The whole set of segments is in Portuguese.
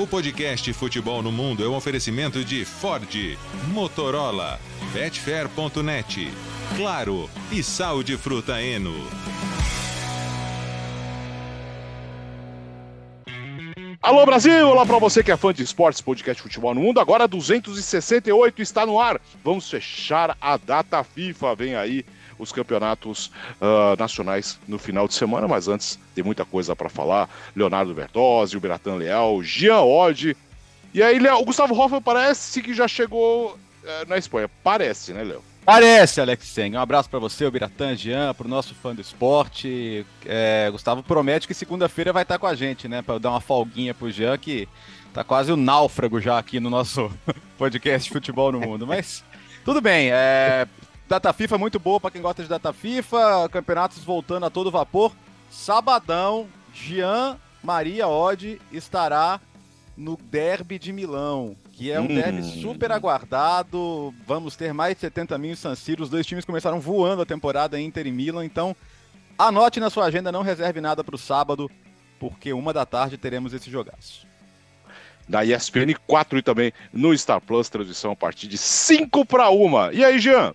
O podcast Futebol no Mundo é um oferecimento de Ford, Motorola, Betfair.net, Claro e Sal de Fruta Eno. Alô Brasil, olá para você que é fã de esportes, podcast Futebol no Mundo. Agora 268 está no ar. Vamos fechar a data FIFA. Vem aí os campeonatos uh, nacionais no final de semana, mas antes tem muita coisa para falar. Leonardo Bertozzi, o Beratan Leal, Jean Oddi. E aí, Léo, o Gustavo Hoffman parece que já chegou uh, na Espanha. Parece, né, Léo? Parece, Alex Sen. Um abraço para você, o Biratã, Jean, para o nosso fã do esporte. É, Gustavo promete que segunda-feira vai estar com a gente, né? Para dar uma folguinha pro Jean, que tá quase o um náufrago já aqui no nosso podcast Futebol no Mundo. Mas tudo bem. É, data FIFA muito boa para quem gosta de data FIFA. Campeonatos voltando a todo vapor. Sabadão, Jean Maria Odd estará no Derby de Milão que é um hum. derby super aguardado. Vamos ter mais de 70 mil em San Siro. Os dois times começaram voando a temporada Inter e Milan, então anote na sua agenda, não reserve nada para o sábado, porque uma da tarde teremos esse jogaço. Da ESPN 4 e também no Star Plus, transmissão a partir de 5 para 1. E aí, Jean?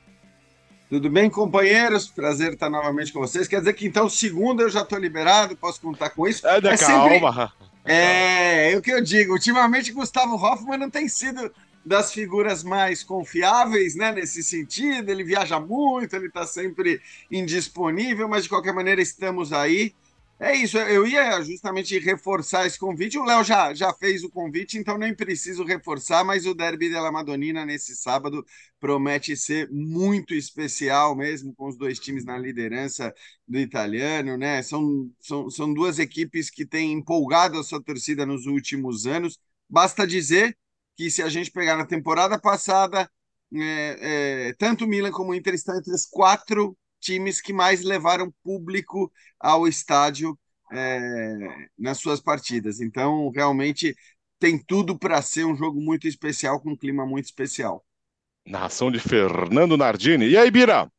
Tudo bem, companheiros? Prazer estar novamente com vocês. Quer dizer que então, segunda eu já estou liberado, posso contar com isso? É, é calma. Sempre... É, é o que eu digo. Ultimamente, Gustavo Hoffmann não tem sido das figuras mais confiáveis, né? Nesse sentido, ele viaja muito, ele está sempre indisponível, mas de qualquer maneira estamos aí. É isso, eu ia justamente reforçar esse convite. O Léo já, já fez o convite, então nem preciso reforçar, mas o Derby della Madonnina nesse sábado promete ser muito especial mesmo, com os dois times na liderança do italiano, né? São, são, são duas equipes que têm empolgado a sua torcida nos últimos anos. Basta dizer que se a gente pegar na temporada passada, é, é, tanto o Milan como o Inter estão entre os quatro times que mais levaram público ao estádio é, nas suas partidas. Então, realmente tem tudo para ser um jogo muito especial, com um clima muito especial. Narração de Fernando Nardini. E aí, Bira?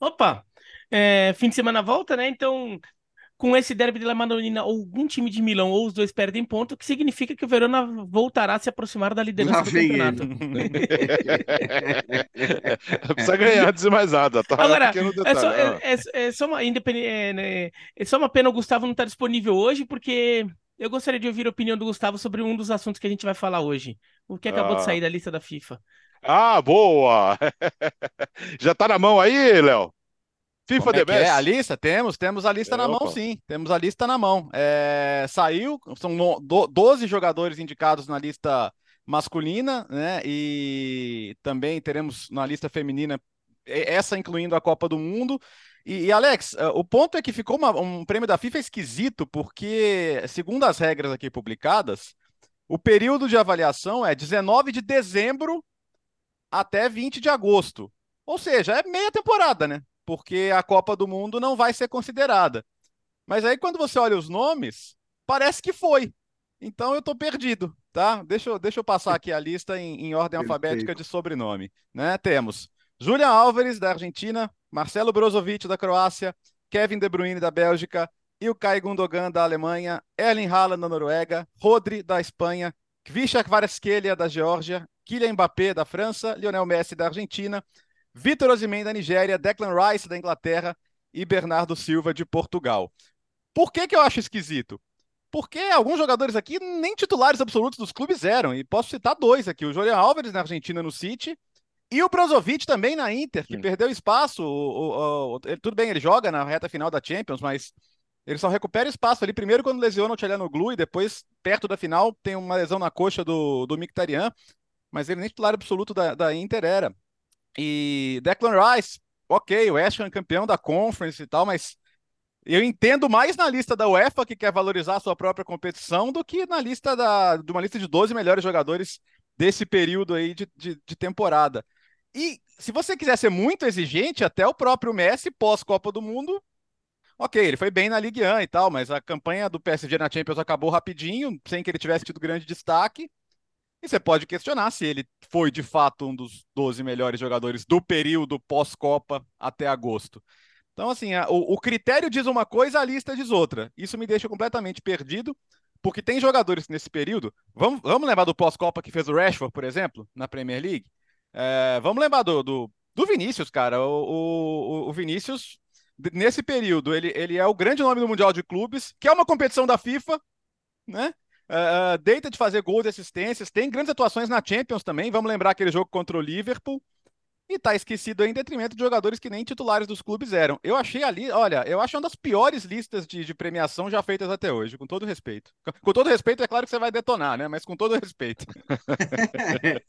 Opa! É, fim de semana volta, né? Então com esse derby de La Madonnina, algum time de Milão ou os dois perdem ponto, o que significa que o Verona voltará a se aproximar da liderança do campeonato. Precisa ganhar de mais nada, tá? Agora, é só, é, é, é só uma independente, é, né, é só uma pena o Gustavo não estar tá disponível hoje, porque eu gostaria de ouvir a opinião do Gustavo sobre um dos assuntos que a gente vai falar hoje, o que acabou ah. de sair da lista da FIFA. Ah, boa! Já tá na mão aí, Léo? FIFA The é Best. É? A lista? Temos, temos a lista é, na opa. mão, sim. Temos a lista na mão. É, saiu, são no, do, 12 jogadores indicados na lista masculina, né? E também teremos na lista feminina, essa incluindo a Copa do Mundo. E, e Alex, é, o ponto é que ficou uma, um prêmio da FIFA esquisito, porque, segundo as regras aqui publicadas, o período de avaliação é 19 de dezembro até 20 de agosto. Ou seja, é meia temporada, né? Porque a Copa do Mundo não vai ser considerada. Mas aí quando você olha os nomes, parece que foi. Então eu estou perdido, tá? Deixa eu, deixa eu passar aqui a lista em, em ordem Perfeito. alfabética de sobrenome. Né? Temos Julian Álvares, da Argentina, Marcelo Brozovic, da Croácia, Kevin De Bruyne, da Bélgica, Ilkay Gundogan, da Alemanha, Erling Haaland, da Noruega, Rodri, da Espanha, Kvisha Kvaratskhelia, da Geórgia, Kylian Mbappé, da França, Lionel Messi, da Argentina, Vitor Osimhen da Nigéria, Declan Rice da Inglaterra e Bernardo Silva de Portugal. Por que, que eu acho esquisito? Porque alguns jogadores aqui nem titulares absolutos dos clubes eram, e posso citar dois aqui: o Julian Álvares na Argentina no City e o Brozovic também na Inter, que Sim. perdeu espaço. O, o, o, ele, tudo bem, ele joga na reta final da Champions, mas ele só recupera espaço ali primeiro quando lesiona o Tcheliano Glu e depois, perto da final, tem uma lesão na coxa do, do Mkhitaryan, mas ele nem titular absoluto da, da Inter era. E Declan Rice, ok, o West Ham campeão da Conference e tal, mas eu entendo mais na lista da UEFA, que quer valorizar a sua própria competição, do que na lista da, de uma lista de 12 melhores jogadores desse período aí de, de, de temporada. E se você quiser ser muito exigente, até o próprio Messi, pós-Copa do Mundo, ok, ele foi bem na Ligue 1 e tal, mas a campanha do PSG na Champions acabou rapidinho, sem que ele tivesse tido grande destaque. E você pode questionar se ele foi de fato um dos 12 melhores jogadores do período pós-Copa até agosto. Então, assim, a, o, o, critério diz uma coisa, a lista diz outra. Isso me deixa completamente perdido. porque tem jogadores nesse período. Vamos, vamos lembrar do pós-Copa que fez o Rashford, por exemplo, na Premier League? É, vamos lembrar do, do, do, Vinícius, cara. O, o, o Vinícius, nesse período, ele, ele é o grande nome do Mundial de Clubes, que é uma competição da FIFA, né? Uh, deita de fazer gols e assistências, tem grandes atuações na Champions também. Vamos lembrar aquele jogo contra o Liverpool. E tá esquecido em detrimento de jogadores que nem titulares dos clubes eram. Eu achei ali, olha, eu acho uma das piores listas de, de premiação já feitas até hoje, com todo respeito. Com todo respeito, é claro que você vai detonar, né? Mas com todo respeito.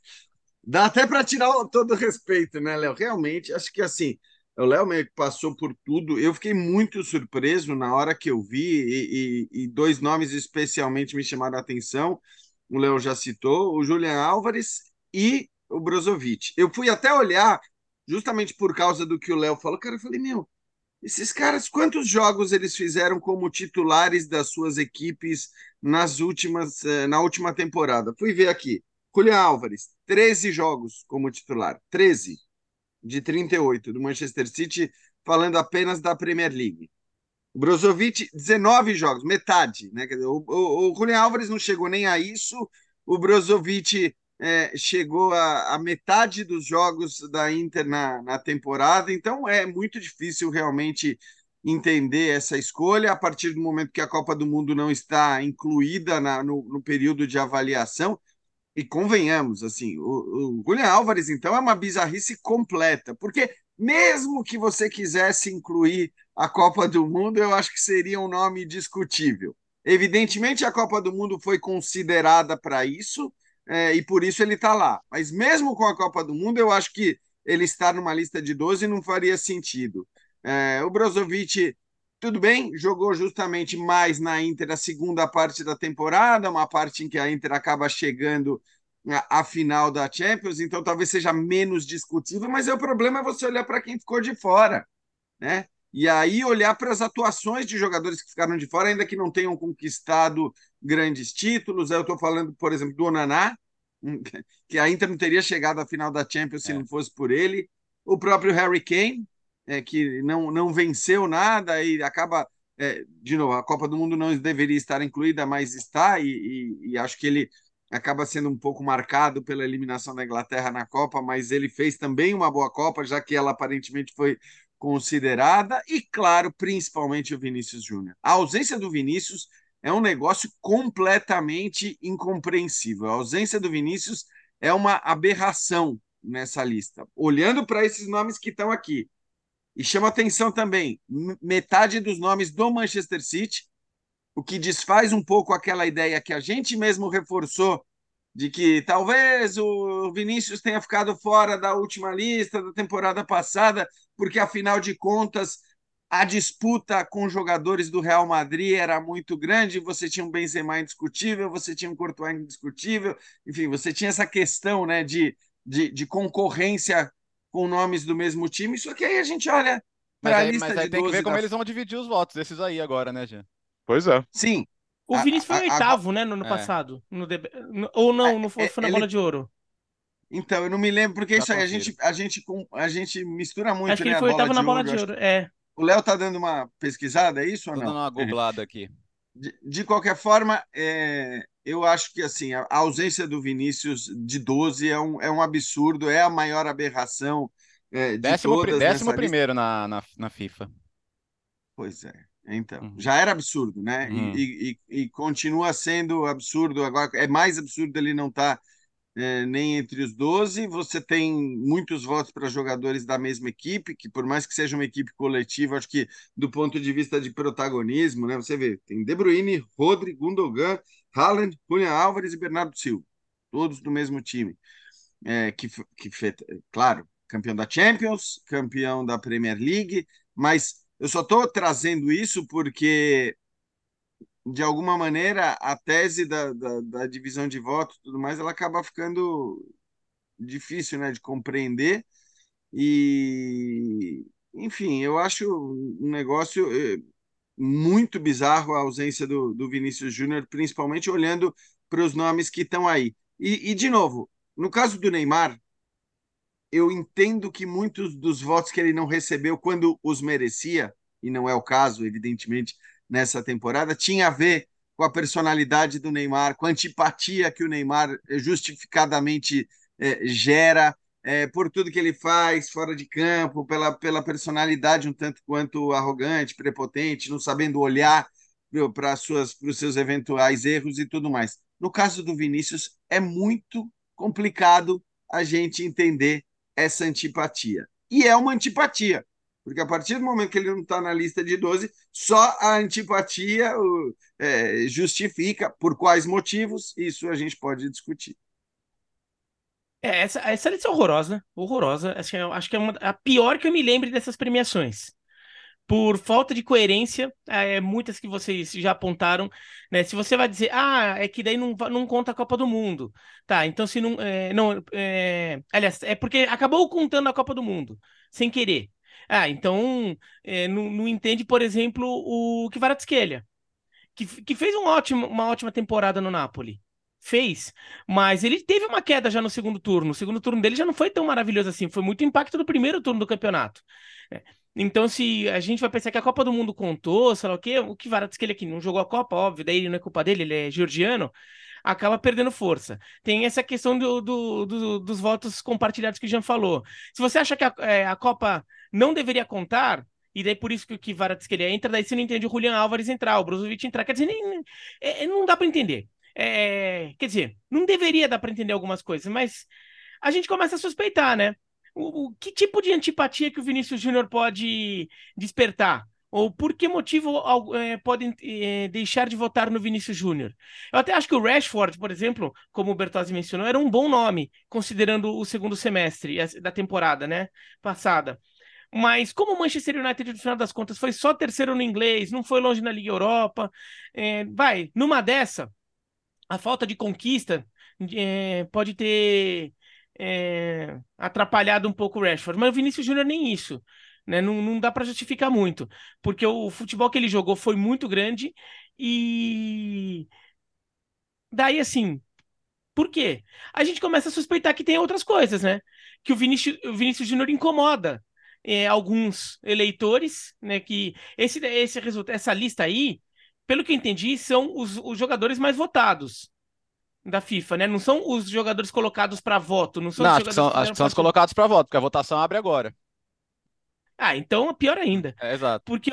Dá até para tirar todo respeito, né, Léo? Realmente, acho que assim, o Léo meio que passou por tudo. Eu fiquei muito surpreso na hora que eu vi, e, e, e dois nomes especialmente me chamaram a atenção. O Léo já citou, o Julian Álvares e o Brozovic. Eu fui até olhar, justamente por causa do que o Léo falou, cara, eu falei, meu, esses caras, quantos jogos eles fizeram como titulares das suas equipes nas últimas, eh, na última temporada? Fui ver aqui. Julian Álvares, 13 jogos como titular. 13 de 38 do Manchester City, falando apenas da Premier League. Brozovic, 19 jogos, metade. Né? O, o, o Julian Álvares não chegou nem a isso. O Brozovic é, chegou a, a, metade dos jogos da Inter na, na temporada, então é muito difícil realmente entender essa escolha a partir do momento que a Copa do Mundo não está incluída na, no, no período de avaliação. E convenhamos, assim, o, o Julian Álvares, então, é uma bizarrice completa, porque mesmo que você quisesse incluir a Copa do Mundo, eu acho que seria um nome discutível. Evidentemente, a Copa do Mundo foi considerada para isso, é, e por isso ele está lá. Mas mesmo com a Copa do Mundo, eu acho que ele estar numa lista de 12 não faria sentido. É, o Brozovic, tudo bem, jogou justamente mais na Inter a segunda parte da temporada, uma parte em que a Inter acaba chegando à final da Champions, então talvez seja menos discutível, mas é o problema é você olhar para quem ficou de fora, né? E aí olhar para as atuações de jogadores que ficaram de fora, ainda que não tenham conquistado grandes títulos. Eu estou falando, por exemplo, do Onaná, que a Inter não teria chegado à final da Champions se é. não fosse por ele. O próprio Harry Kane, é, que não, não venceu nada e acaba. É, de novo, a Copa do Mundo não deveria estar incluída, mas está, e, e, e acho que ele acaba sendo um pouco marcado pela eliminação da Inglaterra na Copa, mas ele fez também uma boa Copa, já que ela aparentemente foi considerada, e claro, principalmente o Vinícius Júnior. A ausência do Vinícius é um negócio completamente incompreensível. A ausência do Vinícius é uma aberração nessa lista. Olhando para esses nomes que estão aqui, e chama atenção também, metade dos nomes do Manchester City, o que desfaz um pouco aquela ideia que a gente mesmo reforçou de que talvez o Vinícius tenha ficado fora da última lista da temporada passada, porque afinal de contas a disputa com jogadores do Real Madrid era muito grande, você tinha um Benzema indiscutível, você tinha um Courtois indiscutível, enfim, você tinha essa questão né, de, de, de concorrência com nomes do mesmo time, só que aí a gente olha para a lista mas aí de tem que ver como da... eles vão dividir os votos desses aí agora, né, Jean? Pois é. Sim, o Vinícius foi o oitavo, a... né, no ano é. passado. No Ou não, é, não foi, foi na ele... bola de ouro. Então, eu não me lembro, porque isso aí a gente, a, gente, a gente mistura muito, Acho que né? ele foi oitavo na bola de ouro, é. O Léo tá dando uma pesquisada, é isso ou Tô não? dando uma googlada aqui. De, de qualquer forma, é, eu acho que assim a, ausência do Vinícius de 12 é um, é um absurdo, é a maior aberração é, de décimo, todas. Décimo primeiro na, na, na FIFA. Pois é. Então, uhum. já era absurdo, né? Uhum. E, e, e, continua sendo absurdo. Agora é mais absurdo ele não estar tá, é, nem entre os 12. Você tem muitos votos para jogadores da mesma equipe, que por mais que seja uma equipe coletiva, acho que do ponto de vista de protagonismo, né? Você vê, tem De Bruyne, Rodri, Gundogan, Haaland, Julian Álvares e Bernardo Silva, todos do mesmo time. É, que, que, claro, campeão da Champions, campeão da Premier League, mas eu só estou trazendo isso porque, de alguma maneira, a tese da, da, da divisão de votos tudo mais, ela acaba ficando difícil né, de compreender. E, enfim, eu acho um negócio eh, muito bizarro a ausência do, do Vinícius Júnior, principalmente olhando para os nomes que estão aí. E, e, de novo, no caso do Neymar, eu entendo que muitos dos votos que ele não recebeu quando os merecia, e não é o caso, evidentemente, nessa temporada, tinha a ver com a personalidade do Neymar, com a antipatia que o Neymar eh, justificadamente é, gera, é, por tudo que ele faz fora de campo, pela, pela personalidade um tanto quanto arrogante, prepotente, não sabendo olhar para os seus eventuais erros e tudo mais. No caso do Vinícius, é muito complicado a gente entender essa antipatia. E é uma antipatia, porque a partir do momento que ele não está na lista de 12, só a antipatia é, justifica por quais motivos, isso a gente pode discutir. É, essa, essa lição é horrorosa? Horrorosa. Acho que, é, acho que é uma, a pior que eu me lembre dessas premiações. Por falta de coerência, é, muitas que vocês já apontaram, né? Se você vai dizer, ah, é que daí não, não conta a Copa do Mundo. Tá, então se não. É, não é, aliás, é porque acabou contando a Copa do Mundo, sem querer. Ah, então é, não, não, entende, por exemplo, o Kvaratskhelia, que, que fez um ótimo, uma ótima temporada no Napoli. Fez, mas ele teve uma queda já no segundo turno. O segundo turno dele já não foi tão maravilhoso assim, foi muito impacto do primeiro turno do campeonato. É. Então, se a gente vai pensar que a Copa do Mundo contou, sei lá o quê, o que Kvaratskhelia aqui não jogou a Copa, óbvio, daí não é culpa dele, ele é georgiano, acaba perdendo força. Tem essa questão do, do, do, dos votos compartilhados que o Jean falou. Se você acha que a, é, a Copa não deveria contar, e daí por isso que o Kvaratskhelia entra, daí você não entende o Julian Álvares entrar, o Brozovic entrar, quer dizer, nem, é, não dá para entender. É, quer dizer, não deveria dar para entender algumas coisas, mas a gente começa a suspeitar, né? O, o que tipo de antipatia que o Vinícius Júnior pode despertar? Ou por que motivo é, podem é, deixar de votar no Vinícius Júnior? Eu até acho que o Rashford, por exemplo, como o Bertozzi mencionou, era um bom nome, considerando o segundo semestre da temporada né, passada. Mas como o Manchester United, no final das contas, foi só terceiro no inglês, não foi longe na Liga Europa, é, vai, numa dessa, a falta de conquista é, pode ter é, atrapalhado um pouco o Rashford, mas o Vinícius Júnior nem isso. Né? Não, não dá para justificar muito, porque o futebol que ele jogou foi muito grande e daí assim, por quê? A gente começa a suspeitar que tem outras coisas, né? Que o Vinícius, o Vinícius Júnior incomoda é, alguns eleitores, né? Que esse, esse resultado, essa lista aí, pelo que eu entendi, são os, os jogadores mais votados da FIFA, né? Não são os jogadores colocados para voto, não são não, os acho que são, acho que são os colocados para voto, porque a votação abre agora. Ah, então é pior ainda. É, exato. Porque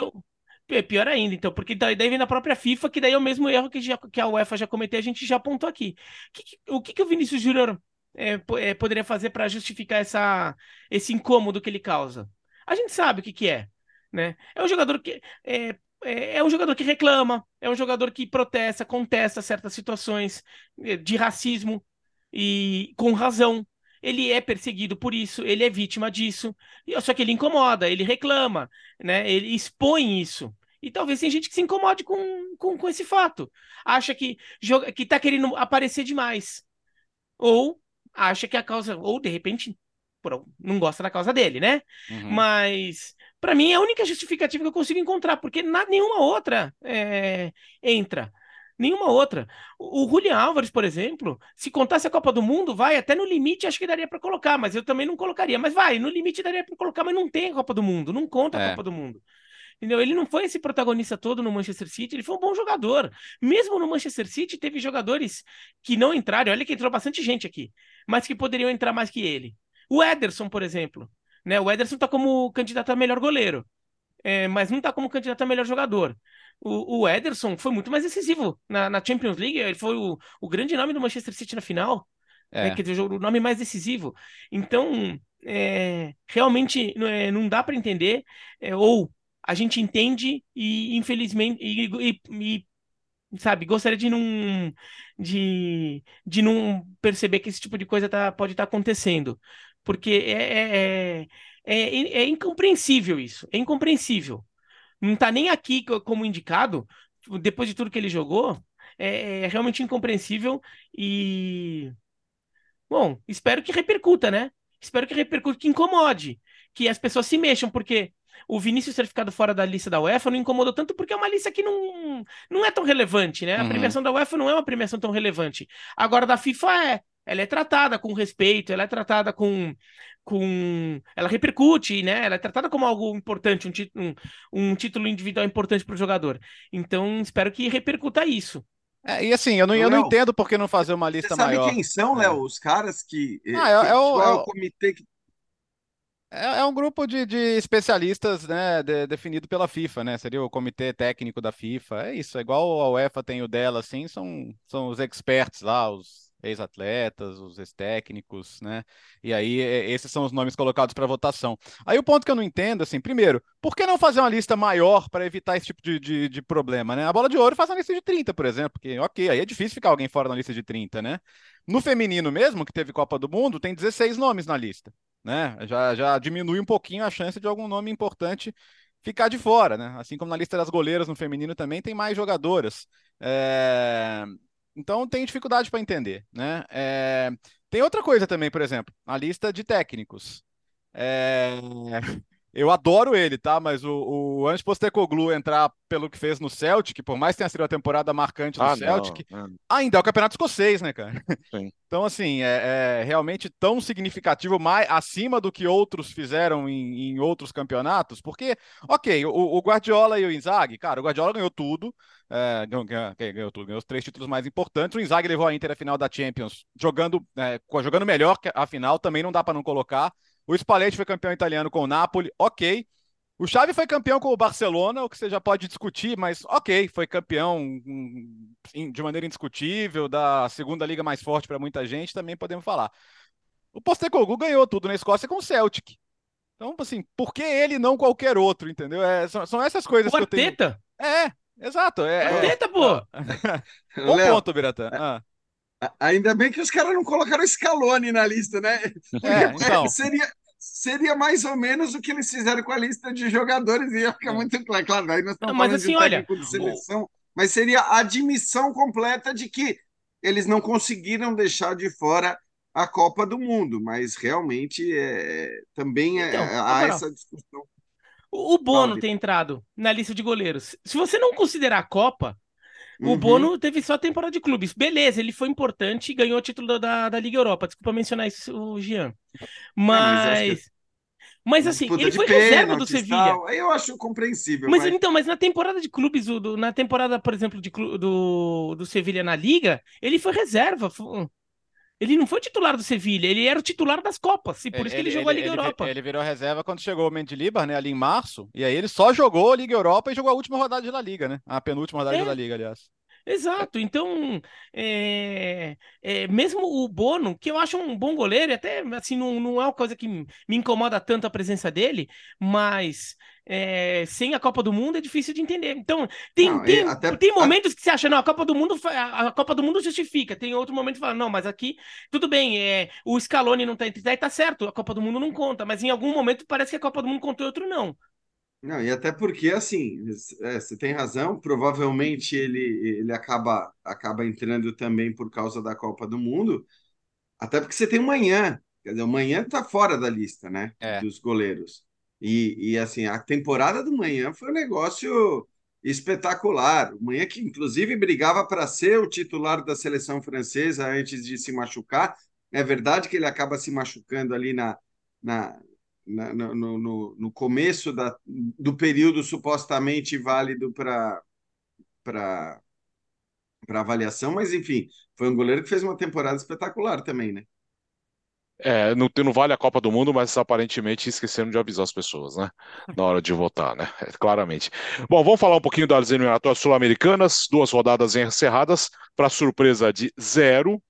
é pior ainda, então, porque daí vem da própria FIFA, que daí é o mesmo erro que, já, que a UEFA já cometeu, a gente já apontou aqui. Que, que, o que, que o Vinícius Júnior é, é, poderia fazer para justificar essa, esse incômodo que ele causa? A gente sabe o que, que é. Né? É um jogador que é, é, é, um jogador que reclama, é um jogador que protesta, contesta certas situações é, de racismo e com razão. Ele é perseguido por isso, ele é vítima disso. Só que ele incomoda, ele reclama, né? Ele expõe isso. E talvez tem gente que se incomode com, com, com esse fato. Acha que joga, que tá querendo aparecer demais. Ou acha que a causa, ou de repente não gosta da causa dele, né? Uhum. Mas para mim é a única justificativa que eu consigo encontrar, porque na, nenhuma outra é, entra. Nenhuma outra. O, o Julian Álvares, por exemplo, se contasse a Copa do Mundo, vai, até no limite acho que daria para colocar, mas eu também não colocaria. Mas vai, no limite daria para colocar, mas não tem a Copa do Mundo, não conta a é. Copa do Mundo. Entendeu? Ele não foi esse protagonista todo no Manchester City, ele foi um bom jogador. Mesmo no Manchester City, teve jogadores que não entraram. Olha que entrou bastante gente aqui, mas que poderiam entrar mais que ele. O Ederson, por exemplo. Né? O Ederson está como candidato a melhor goleiro, é, mas não está como candidato a melhor jogador. O, o Ederson foi muito mais decisivo na, na Champions League, ele foi o, o, grande nome do Manchester City na final, né? é. né? quer dizer, o nome mais decisivo. Então, é, realmente é, não dá para entender, é, ou a gente entende e infelizmente e, e, e sabe, gostaria de não de, de não perceber que esse tipo de coisa tá, pode estar tá acontecendo porque é, é, é, é, incompreensível isso, é incompreensível. Não está nem aqui como indicado, depois de tudo que ele jogou, é, realmente incompreensível e. Bom, espero que repercuta, né? Espero que repercuta, que incomode, que as pessoas se mexam, porque o Vinícius ter ficado fora da lista da UEFA não incomodou tanto porque é uma lista que não, não é tão relevante, né? A uhum. premiação da UEFA não é uma premiação tão relevante. Agora da FIFA é ela é tratada com respeito, ela é tratada com. com ela repercute, né? Ela é tratada como algo importante, um, um, um título individual importante para o jogador. Então, espero que repercuta isso. É, e assim, eu não, eu não entendo por que não fazer uma lista você sabe maior. quem são, Léo, os caras que. Ah, é, é, o, é o é comitê que é, é um grupo de, de especialistas, né, de, definido pela FIFA, né? Seria o comitê técnico da FIFA. É isso, é igual a UEFA tem o dela, assim, são, são os experts lá, os ex-atletas, os ex-técnicos, né? E aí esses são os nomes colocados para votação. Aí o ponto que eu não entendo, assim, primeiro, por que não fazer uma lista maior para evitar esse tipo de, de, de, problema, né? A bola de ouro faz uma lista de 30, por exemplo, porque, ok, aí é difícil ficar alguém fora da lista de 30, né? No feminino mesmo, que teve Copa do Mundo, tem 16 nomes na lista né? Já, já diminui um pouquinho a chance de algum nome importante ficar de fora, né? Assim como na lista das goleiras no feminino também tem mais jogadoras. É... Então tem dificuldade para entender, né? É... Tem outra coisa também, por exemplo, a lista de técnicos. É... Eu adoro ele, tá? Mas o, o Ange Postecoglou entrar pelo que fez no Celtic, por mais que tenha sido uma temporada marcante no ah, Celtic, não, não. ainda é o campeonato escocês, né, cara? Sim. Então, assim, é, é, realmente tão significativo, mais acima do que outros fizeram em, em outros campeonatos, porque, ok, o, o, Guardiola e o Inzaghi, cara, o Guardiola ganhou tudo, é, ganhou, ganhou, tudo, ganhou os três títulos mais importantes, o Inzaghi levou a Inter à final da Champions, jogando, é, jogando melhor que a final, também não dá para não colocar, o Spalletti foi campeão italiano com o Napoli, ok. O Xavi foi campeão com o Barcelona, o que você já pode discutir, mas ok, foi campeão hum, de maneira indiscutível, da segunda liga mais forte para muita gente, também podemos falar. O Postecoglou ganhou tudo na Escócia com o Celtic. Então, assim, por que ele não qualquer outro, entendeu? É, são, são, essas coisas o que Arteta. eu tenho... É, exato. É, Arteta, é... pô! Bom Léo, ponto, Biratã. Ah. Ainda bem que os caras não colocaram Scaloni na lista, né? É, então. seria, seria mais ou menos o que eles fizeram com a lista de jogadores e ia ficar é. muito claro. Claro, aí nós estamos não, mas falando assim, de olha, de seleção, mas seria a admissão completa de que eles não conseguiram deixar de fora a Copa do Mundo, mas realmente é, também é, então, há essa discussão. O Bono tem entrado na lista de goleiros. Se você não considerar a Copa, o uhum. Bono teve só temporada de clubes. Beleza, ele foi importante e ganhou o título da, da Liga Europa. Desculpa mencionar isso, o Jean. Mas. mas, assim, ele foi reserva do Sevilha. Eu acho compreensível. Mas, mas, então, mas na temporada de clubes, do, na temporada, por exemplo, de, do, do Sevilha na Liga, ele foi reserva. Ele não foi titular do Sevilha, ele era o titular das Copas, e por isso que ele, jogou ele, a Liga ele, Europa. Ele virou reserva quando chegou o Mendilibar, né, ali em março, e aí ele só jogou a Liga Europa e jogou a última rodada de La Liga, né? A penúltima rodada é. de La Liga, aliás. Exato, então é, é, mesmo o Bono, que eu acho um bom goleiro, e até assim, não, não é uma coisa que me incomoda tanto a presença dele, mas é, sem a Copa do Mundo é difícil de entender. Então, tem, não, tem, até, tem momentos a... que você acha, não, a Copa do Mundo a Copa do Mundo justifica. Tem outro momento que fala, não, mas aqui tudo bem, é, o Scaloni não tá entre tá, tá certo, a Copa do Mundo não conta, mas em algum momento parece que a Copa do Mundo contou e outro não. Não, e até porque, assim, é, você tem razão, provavelmente ele, ele acaba, acaba entrando também por causa da Copa do Mundo, até porque você tem o Manhã, quer dizer, o Manhã está fora da lista, né, é. dos goleiros. E, e, assim, a temporada do Manhã foi um negócio espetacular. O Manhã que, inclusive, brigava para ser o titular da seleção francesa antes de se machucar. É verdade que ele acaba se machucando ali na, na, no, no, no, começo da, do período supostamente válido para avaliação, mas enfim, foi um goleiro que fez uma temporada espetacular também, né? É, não, não vale a Copa do Mundo, mas aparentemente esqueceram de avisar as pessoas, né? Na hora de votar, né? É, claramente. Bom, vamos falar um pouquinho das eliminatórias sul-americanas, duas rodadas encerradas, para surpresa de zero,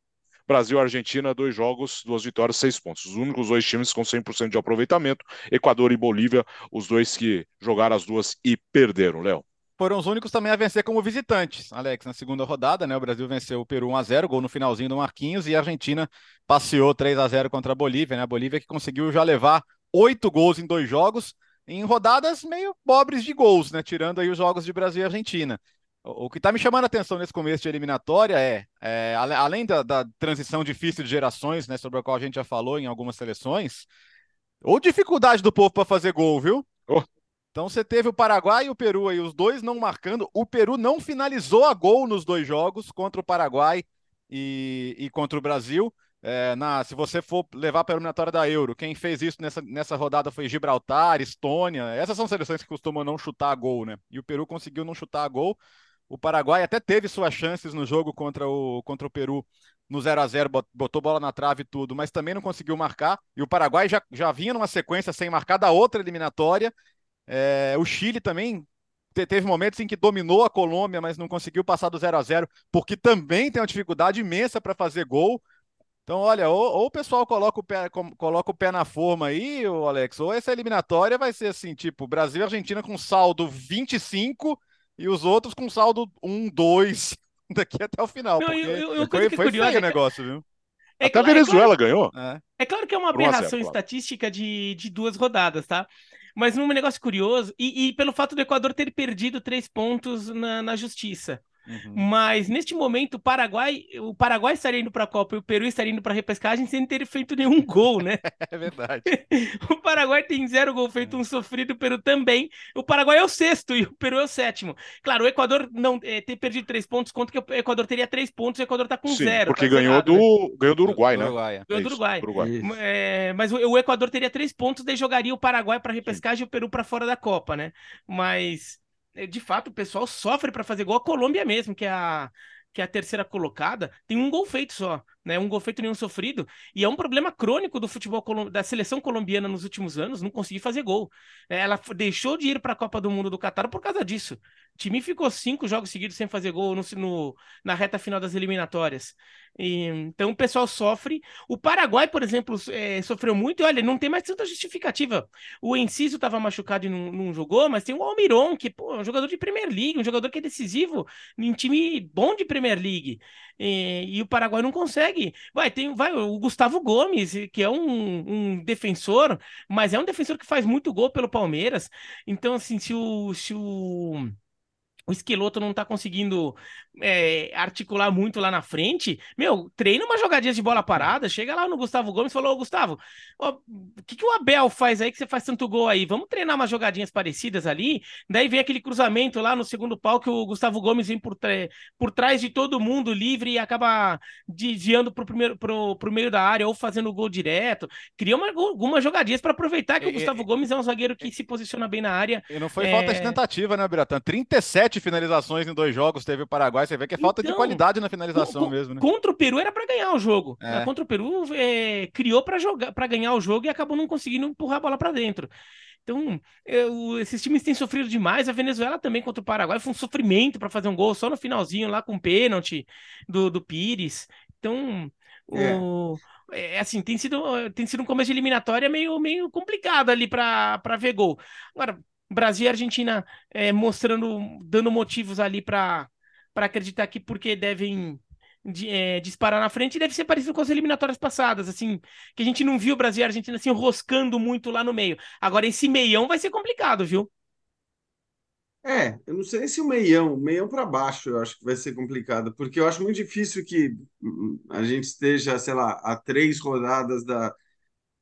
Brasil e Argentina, dois jogos, duas vitórias, seis pontos. Os únicos dois times com 100% de aproveitamento. Equador e Bolívia, os dois que jogaram as duas e perderam, Léo. Foram os únicos também a vencer como visitantes, Alex. Na segunda rodada, né? O Brasil venceu o Peru 1x0, gol no finalzinho do Marquinhos, e a Argentina passeou 3 a 0 contra a Bolívia, né? A Bolívia que conseguiu já levar oito gols em dois jogos, em rodadas meio pobres de gols, né? Tirando aí os jogos de Brasil e Argentina. O que está me chamando a atenção nesse começo de eliminatória é, é além da, da, transição difícil de gerações, né, sobre a qual a gente já falou em algumas seleções, ou dificuldade do povo para fazer gol, viu? Oh. Então você teve o Paraguai e o Peru aí, os dois não marcando. O Peru não finalizou a gol nos dois jogos contra o Paraguai e, e contra o Brasil. É, na, se você for levar para a eliminatória da Euro, quem fez isso nessa, nessa rodada foi Gibraltar, Estônia. Essas são seleções que costumam não chutar a gol, né? E o Peru conseguiu não chutar a gol. O Paraguai até teve suas chances no jogo contra o, contra o Peru no 0 a 0 botou bola na trave e tudo, mas também não conseguiu marcar. E o Paraguai já, já vinha numa sequência sem marcar da outra eliminatória. É, o Chile também teve momentos em que dominou a Colômbia, mas não conseguiu passar do 0 a 0 porque também tem uma dificuldade imensa para fazer gol. Então, olha, ou, ou, o pessoal coloca o, pé, coloca o pé na forma aí, o Alex, ou essa eliminatória vai ser assim, tipo, Brasil e Argentina com saldo 25 e os outros com saldo 1, 2 daqui até o final. Não, eu, eu, foi, foi feio o negócio, viu? É Até a Venezuela é claro, ganhou. É. é. claro que é uma aberração estatística de, de duas rodadas, tá? Mas um negócio curioso, e, e, pelo fato do Equador ter perdido três pontos na, na justiça. Uhum. Mas neste momento o Paraguai, o Paraguai estaria indo para a Copa e o Peru estaria indo para a repescagem sem ter feito nenhum gol, né? é verdade. o Paraguai tem zero gol feito, um sofrido, o Peru também. O Paraguai é o sexto e o Peru é o sétimo. Claro, o Equador não é, ter perdido três pontos, conta que o Equador teria três pontos, o Equador está com Sim, zero. Porque tá ganhou, do, né? ganhou do Uruguai, né? Uruguai, é. Ganhou do Uruguai. Uruguai. É, mas o, o, Equador teria três pontos, daí jogaria o Paraguai para repescagem Sim. e o Peru para fora da Copa, né? Mas de fato, o pessoal sofre para fazer gol. A Colômbia mesmo, que é a, que é a terceira colocada, tem um gol feito só, né? Um gol feito nenhum sofrido. E é um problema crônico do futebol da seleção colombiana nos últimos anos, não conseguir fazer gol. É, ela deixou de ir para a Copa do Mundo do Catar por causa disso. Time ficou cinco jogos seguidos sem fazer gol no, no na reta final das eliminatórias. E, então o pessoal sofre. O Paraguai, por exemplo, é, sofreu muito. E olha, não tem mais tanta justificativa. O Enciso estava machucado e não, não, jogou, mas tem o Almiron, que pô, é um jogador de Premier League, um jogador que é decisivo em time bom de Premier League. E, e o Paraguai não consegue. Vai, tem vai, o Gustavo Gomes, que é um, um defensor, mas é um defensor que faz muito gol pelo Palmeiras. Então, assim, se o. Se o o Esqueloto não tá conseguindo é, articular muito lá na frente, meu, treina uma jogadinha de bola parada, chega lá no Gustavo Gomes e falou, ô Gustavo, o que, que o Abel faz aí que você faz tanto gol aí? Vamos treinar umas jogadinhas parecidas ali, daí vem aquele cruzamento lá no segundo pau que o Gustavo Gomes vem por, por trás de todo mundo livre e acaba desviando pro, primeiro, pro, pro meio da área ou fazendo gol direto, cria uma, algumas jogadinhas para aproveitar que o Gustavo Gomes é um zagueiro que se posiciona bem na área. E não foi é... falta de tentativa, né, Biratan? 37 finalizações em dois jogos teve o Paraguai Você vê que é falta então, de qualidade na finalização mesmo, né? Contra o Peru era para ganhar o jogo. É. Contra o Peru é, criou para jogar, para ganhar o jogo e acabou não conseguindo empurrar a bola para dentro. Então, eu, esses times têm sofrido demais. A Venezuela também contra o Paraguai foi um sofrimento para fazer um gol só no finalzinho lá com o pênalti do, do Pires. Então, é. o é assim, tem sido, tem sido um começo de eliminatória meio, meio complicado ali para ver gol. Agora, Brasil e Argentina é, mostrando, dando motivos ali para para acreditar que porque devem de, é, disparar na frente deve ser parecido com as eliminatórias passadas, assim, que a gente não viu o Brasil e a Argentina assim roscando muito lá no meio. Agora esse meião vai ser complicado, viu? É, eu não sei se o meião, meião para baixo, eu acho que vai ser complicado, porque eu acho muito difícil que a gente esteja, sei lá, a três rodadas da,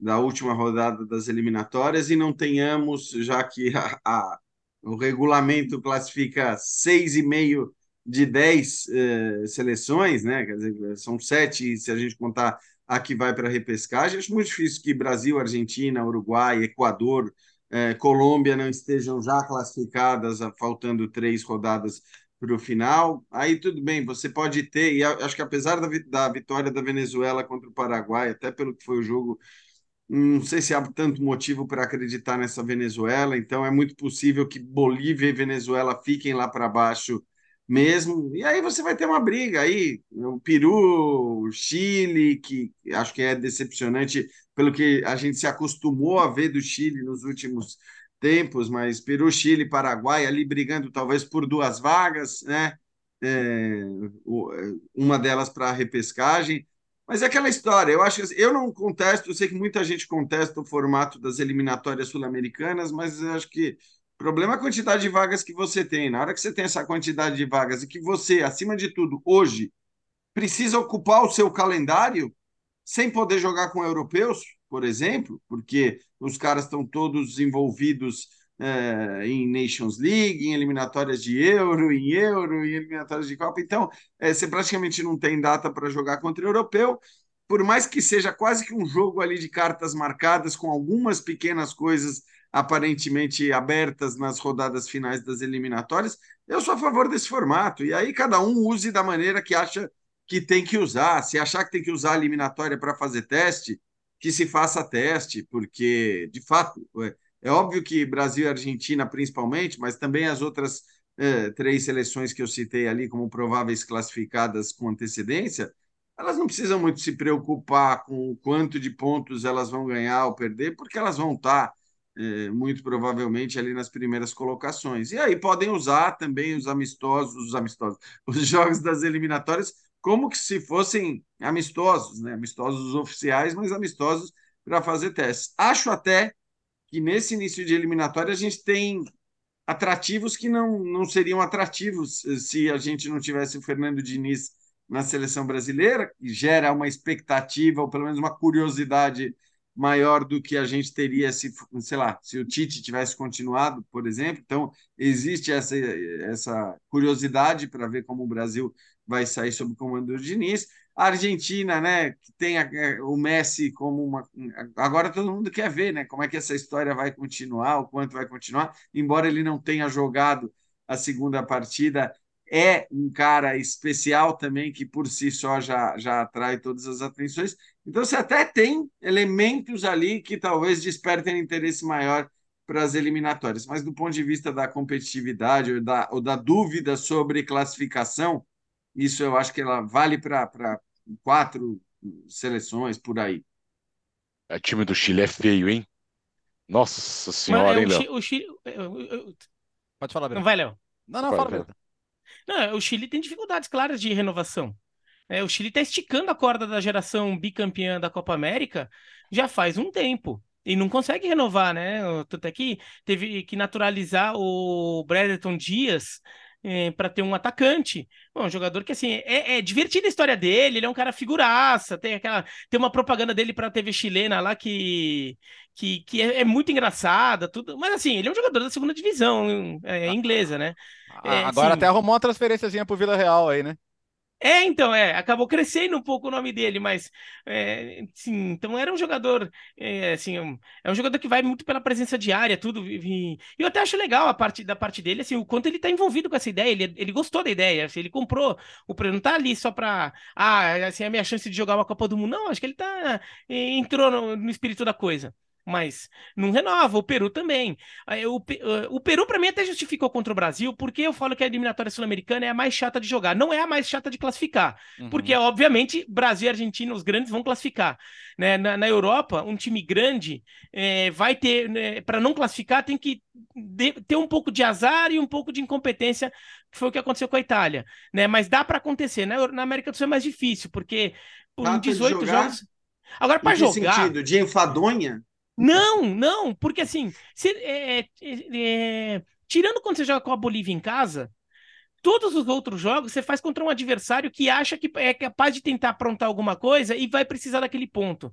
da última rodada das eliminatórias e não tenhamos, já que a, a o regulamento classifica seis e meio de 10 eh, seleções, né? Quer dizer, são sete se a gente contar a que vai para a repescagem. Acho muito difícil que Brasil, Argentina, Uruguai, Equador, eh, Colômbia não estejam já classificadas, faltando três rodadas para o final. Aí tudo bem, você pode ter, e acho que apesar da, da vitória da Venezuela contra o Paraguai, até pelo que foi o jogo não sei se há tanto motivo para acreditar nessa Venezuela, então é muito possível que Bolívia e Venezuela fiquem lá para baixo mesmo. E aí você vai ter uma briga aí, o Peru, o Chile, que acho que é decepcionante pelo que a gente se acostumou a ver do Chile nos últimos tempos, mas Peru, Chile, Paraguai ali brigando talvez por duas vagas, né? É, uma delas para repescagem. Mas é aquela história, eu acho que assim, eu não contesto, eu sei que muita gente contesta o formato das eliminatórias sul-americanas, mas eu acho que problema é a quantidade de vagas que você tem. Na hora que você tem essa quantidade de vagas e que você, acima de tudo, hoje, precisa ocupar o seu calendário sem poder jogar com europeus, por exemplo, porque os caras estão todos envolvidos é, em Nations League, em eliminatórias de Euro, em Euro, em eliminatórias de Copa. Então, é, você praticamente não tem data para jogar contra o europeu. Por mais que seja quase que um jogo ali de cartas marcadas, com algumas pequenas coisas aparentemente abertas nas rodadas finais das eliminatórias. Eu sou a favor desse formato. E aí cada um use da maneira que acha que tem que usar. Se achar que tem que usar a eliminatória para fazer teste, que se faça teste, porque, de fato, é, é óbvio que Brasil e Argentina, principalmente, mas também as outras é, três seleções que eu citei ali como prováveis classificadas com antecedência, elas não precisam muito se preocupar com o quanto de pontos elas vão ganhar ou perder, porque elas vão estar é, muito provavelmente ali nas primeiras colocações. E aí podem usar também os amistosos, os amistosos, os jogos das eliminatórias como que se fossem amistosos, né? Amistosos oficiais, mas amistosos para fazer testes. Acho até que nesse início de eliminatória a gente tem atrativos que não, não seriam atrativos se a gente não tivesse o Fernando Diniz na seleção brasileira, que gera uma expectativa, ou pelo menos uma curiosidade maior do que a gente teria se, sei lá, se o Tite tivesse continuado, por exemplo. Então, existe essa, essa curiosidade para ver como o Brasil vai sair sob o comando do Diniz. A Argentina, né, que tem a, o Messi como uma. Agora todo mundo quer ver, né, como é que essa história vai continuar, o quanto vai continuar, embora ele não tenha jogado a segunda partida, é um cara especial também, que por si só já, já atrai todas as atenções. Então, você até tem elementos ali que talvez despertem interesse maior para as eliminatórias, mas do ponto de vista da competitividade ou da, ou da dúvida sobre classificação, isso eu acho que ela vale para quatro seleções por aí. O time do Chile é feio, hein? Nossa senhora, Mas, hein, Léo? Pode falar, Beto. Não vai, Léo. Não, não, fala, Beto. Não, o Chile tem dificuldades claras de renovação. É, o Chile está esticando a corda da geração bicampeã da Copa América já faz um tempo. E não consegue renovar, né? Tanto é que teve que naturalizar o Brereton Dias é, para ter um atacante. Bom, um jogador que, assim, é, é divertida a história dele, ele é um cara figuraça, tem aquela. Tem uma propaganda dele para a TV chilena lá que. Que, que é, é, muito engraçada, tudo, mas assim, ele é um jogador da segunda divisão é, é inglesa, né? Ah, agora assim, até arrumou uma transferênciazinha pro Vila Real aí, né? É, então, é, acabou crescendo um pouco o nome dele, mas, é, sim, então era um jogador, é, assim, um, é um jogador que vai muito pela presença diária, tudo, e, e, eu até acho legal a parte da parte dele, assim, o quanto ele tá envolvido com essa ideia, ele, ele gostou da ideia, assim, ele comprou o não tá ali só pra, ah, assim, é a minha chance de jogar uma Copa do Mundo, não, acho que ele tá, entrou no, no espírito da coisa mas não renova. O Peru também. O, o Peru, para mim, até justificou contra o Brasil, porque eu falo que a eliminatória sul-americana é a mais chata de jogar, não é a mais chata de classificar. Uhum. Porque, obviamente, Brasil e Argentina, os grandes, vão classificar. Né? Na, na Europa, um time grande é, vai ter, né, para não classificar, tem que de, ter um pouco de azar e um pouco de incompetência, que foi o que aconteceu com a Itália. Né? Mas dá para acontecer. Na, na América do Sul é mais difícil, porque por 18 jogos. Agora, para jogar. sentido? De enfadonha? Não, não, porque assim, se, é, é, é, tirando quando você joga com a Bolívia em casa, todos os outros jogos você faz contra um adversário que acha que é capaz de tentar aprontar alguma coisa e vai precisar daquele ponto.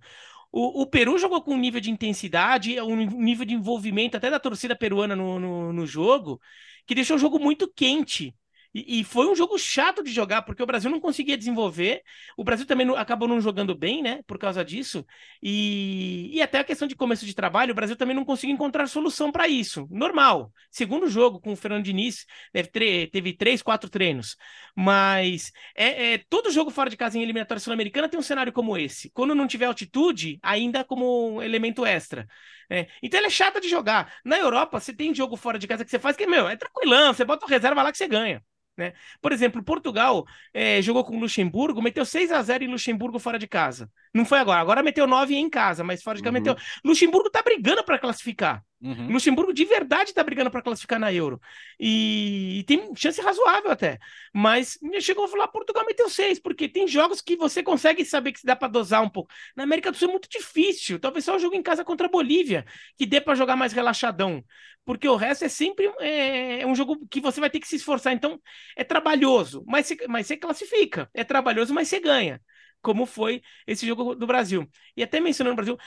O, o Peru jogou com um nível de intensidade, um nível de envolvimento até da torcida peruana no, no, no jogo, que deixou o jogo muito quente. E, e, foi um jogo chato de jogar, porque o Brasil não conseguia desenvolver. O Brasil também não, acabou não jogando bem, né? Por causa disso. E, e até a questão de começo de trabalho, o Brasil também não conseguiu encontrar solução para isso. Normal. Segundo jogo com o Fernando Diniz, teve, teve três, quatro treinos. Mas é, é, todo jogo fora de casa em eliminatória sul-americana tem um cenário como esse. Quando não tiver altitude, ainda como um elemento extra. É, então ele é chato de jogar. Na Europa, você tem jogo fora de casa que você faz que, meu, é tranquilão, você bota o reserva lá que você ganha. Né? Por exemplo, Portugal é, jogou com Luxemburgo, meteu 6 a 0 em Luxemburgo fora de casa. Não foi agora, agora meteu 9 em casa, mas fora de casa uhum. meteu. Luxemburgo tá brigando para classificar. Uhum. Luxemburgo de verdade tá brigando para classificar na Euro. E, e, tem chance razoável até. Mas chegou a falar: Portugal meteu 6, porque tem jogos que você consegue saber que dá para dosar um pouco. Na América do Sul é muito difícil. Talvez só o jogo em casa contra a Bolívia, que dê para jogar mais relaxadão porque o resto é sempre é, é, um jogo que você vai ter que se esforçar. Então, é trabalhoso, mas mas você classifica. É trabalhoso, mas você ganha. Como foi esse jogo do Brasil. E até mencionando o Brasil,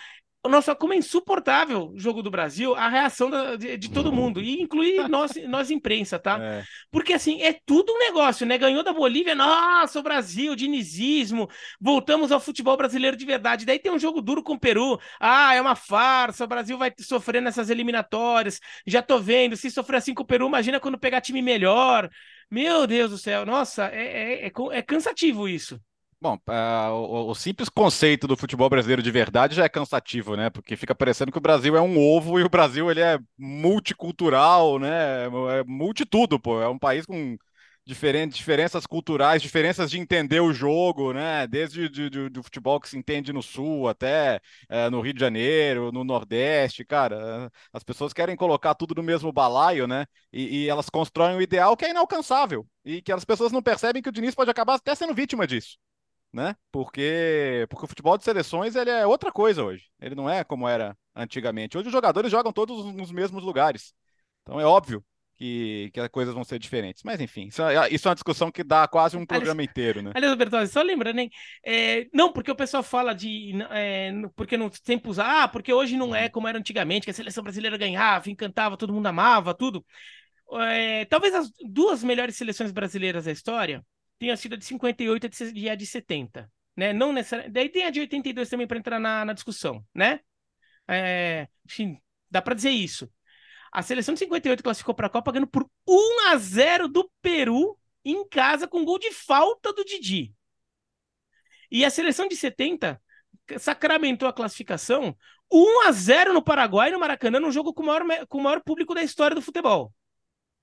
nossa, como é insuportável o jogo do Brasil, a reação da, de, de, todo mundo, e inclui nós, nós imprensa, tá? É. Porque assim, é tudo um negócio, né? Ganhou da Bolívia, nossa, o Brasil, dinizismo, voltamos ao futebol brasileiro de verdade. Daí tem um jogo duro com o Peru, ah, é uma farsa, o Brasil vai sofrer nessas eliminatórias, já tô vendo, se sofrer assim com o Peru, imagina quando pegar time melhor. Meu Deus do céu, nossa, é, é, é, é cansativo isso. Bom, uh, o, o, simples conceito do futebol brasileiro de verdade já é cansativo, né? Porque fica parecendo que o Brasil é um ovo e o Brasil ele é multicultural, né? É multitudo, pô. É um país com diferentes diferenças culturais, diferenças de entender o jogo, né? Desde de, futebol que se entende no Sul até é, no Rio de Janeiro, no Nordeste, cara. As pessoas querem colocar tudo no mesmo balaio, né? E, e elas constroem um ideal que é inalcançável e que as pessoas não percebem que o Diniz pode acabar até sendo vítima disso né? Porque, porque o futebol de seleções ele é outra coisa hoje. Ele não é como era antigamente. Hoje os jogadores jogam todos nos mesmos lugares. Então é óbvio que, que as coisas vão ser diferentes. Mas enfim, isso é, isso é uma discussão que dá quase um programa aliás, inteiro, né? Aliás, Bertozzi, só lembrando, hein? É, não, porque o pessoal fala de. É, porque no tempos. Ah, porque hoje não é como era antigamente, que a seleção brasileira ganhava, encantava, todo mundo amava, tudo. É, talvez as duas melhores seleções brasileiras da história tenha sido a de 58 e a de 70, né? Não necessariamente. Daí tem a de 82 também para entrar na, na, discussão, né? É, enfim, dá para dizer isso. A seleção de 58 classificou para a Copa ganhando por 1 a 0 do Peru em casa com gol de falta do Didi. E a seleção de 70 sacramentou a classificação 1 a 0 no Paraguai no Maracanã, no jogo com o maior, com o maior público da história do futebol.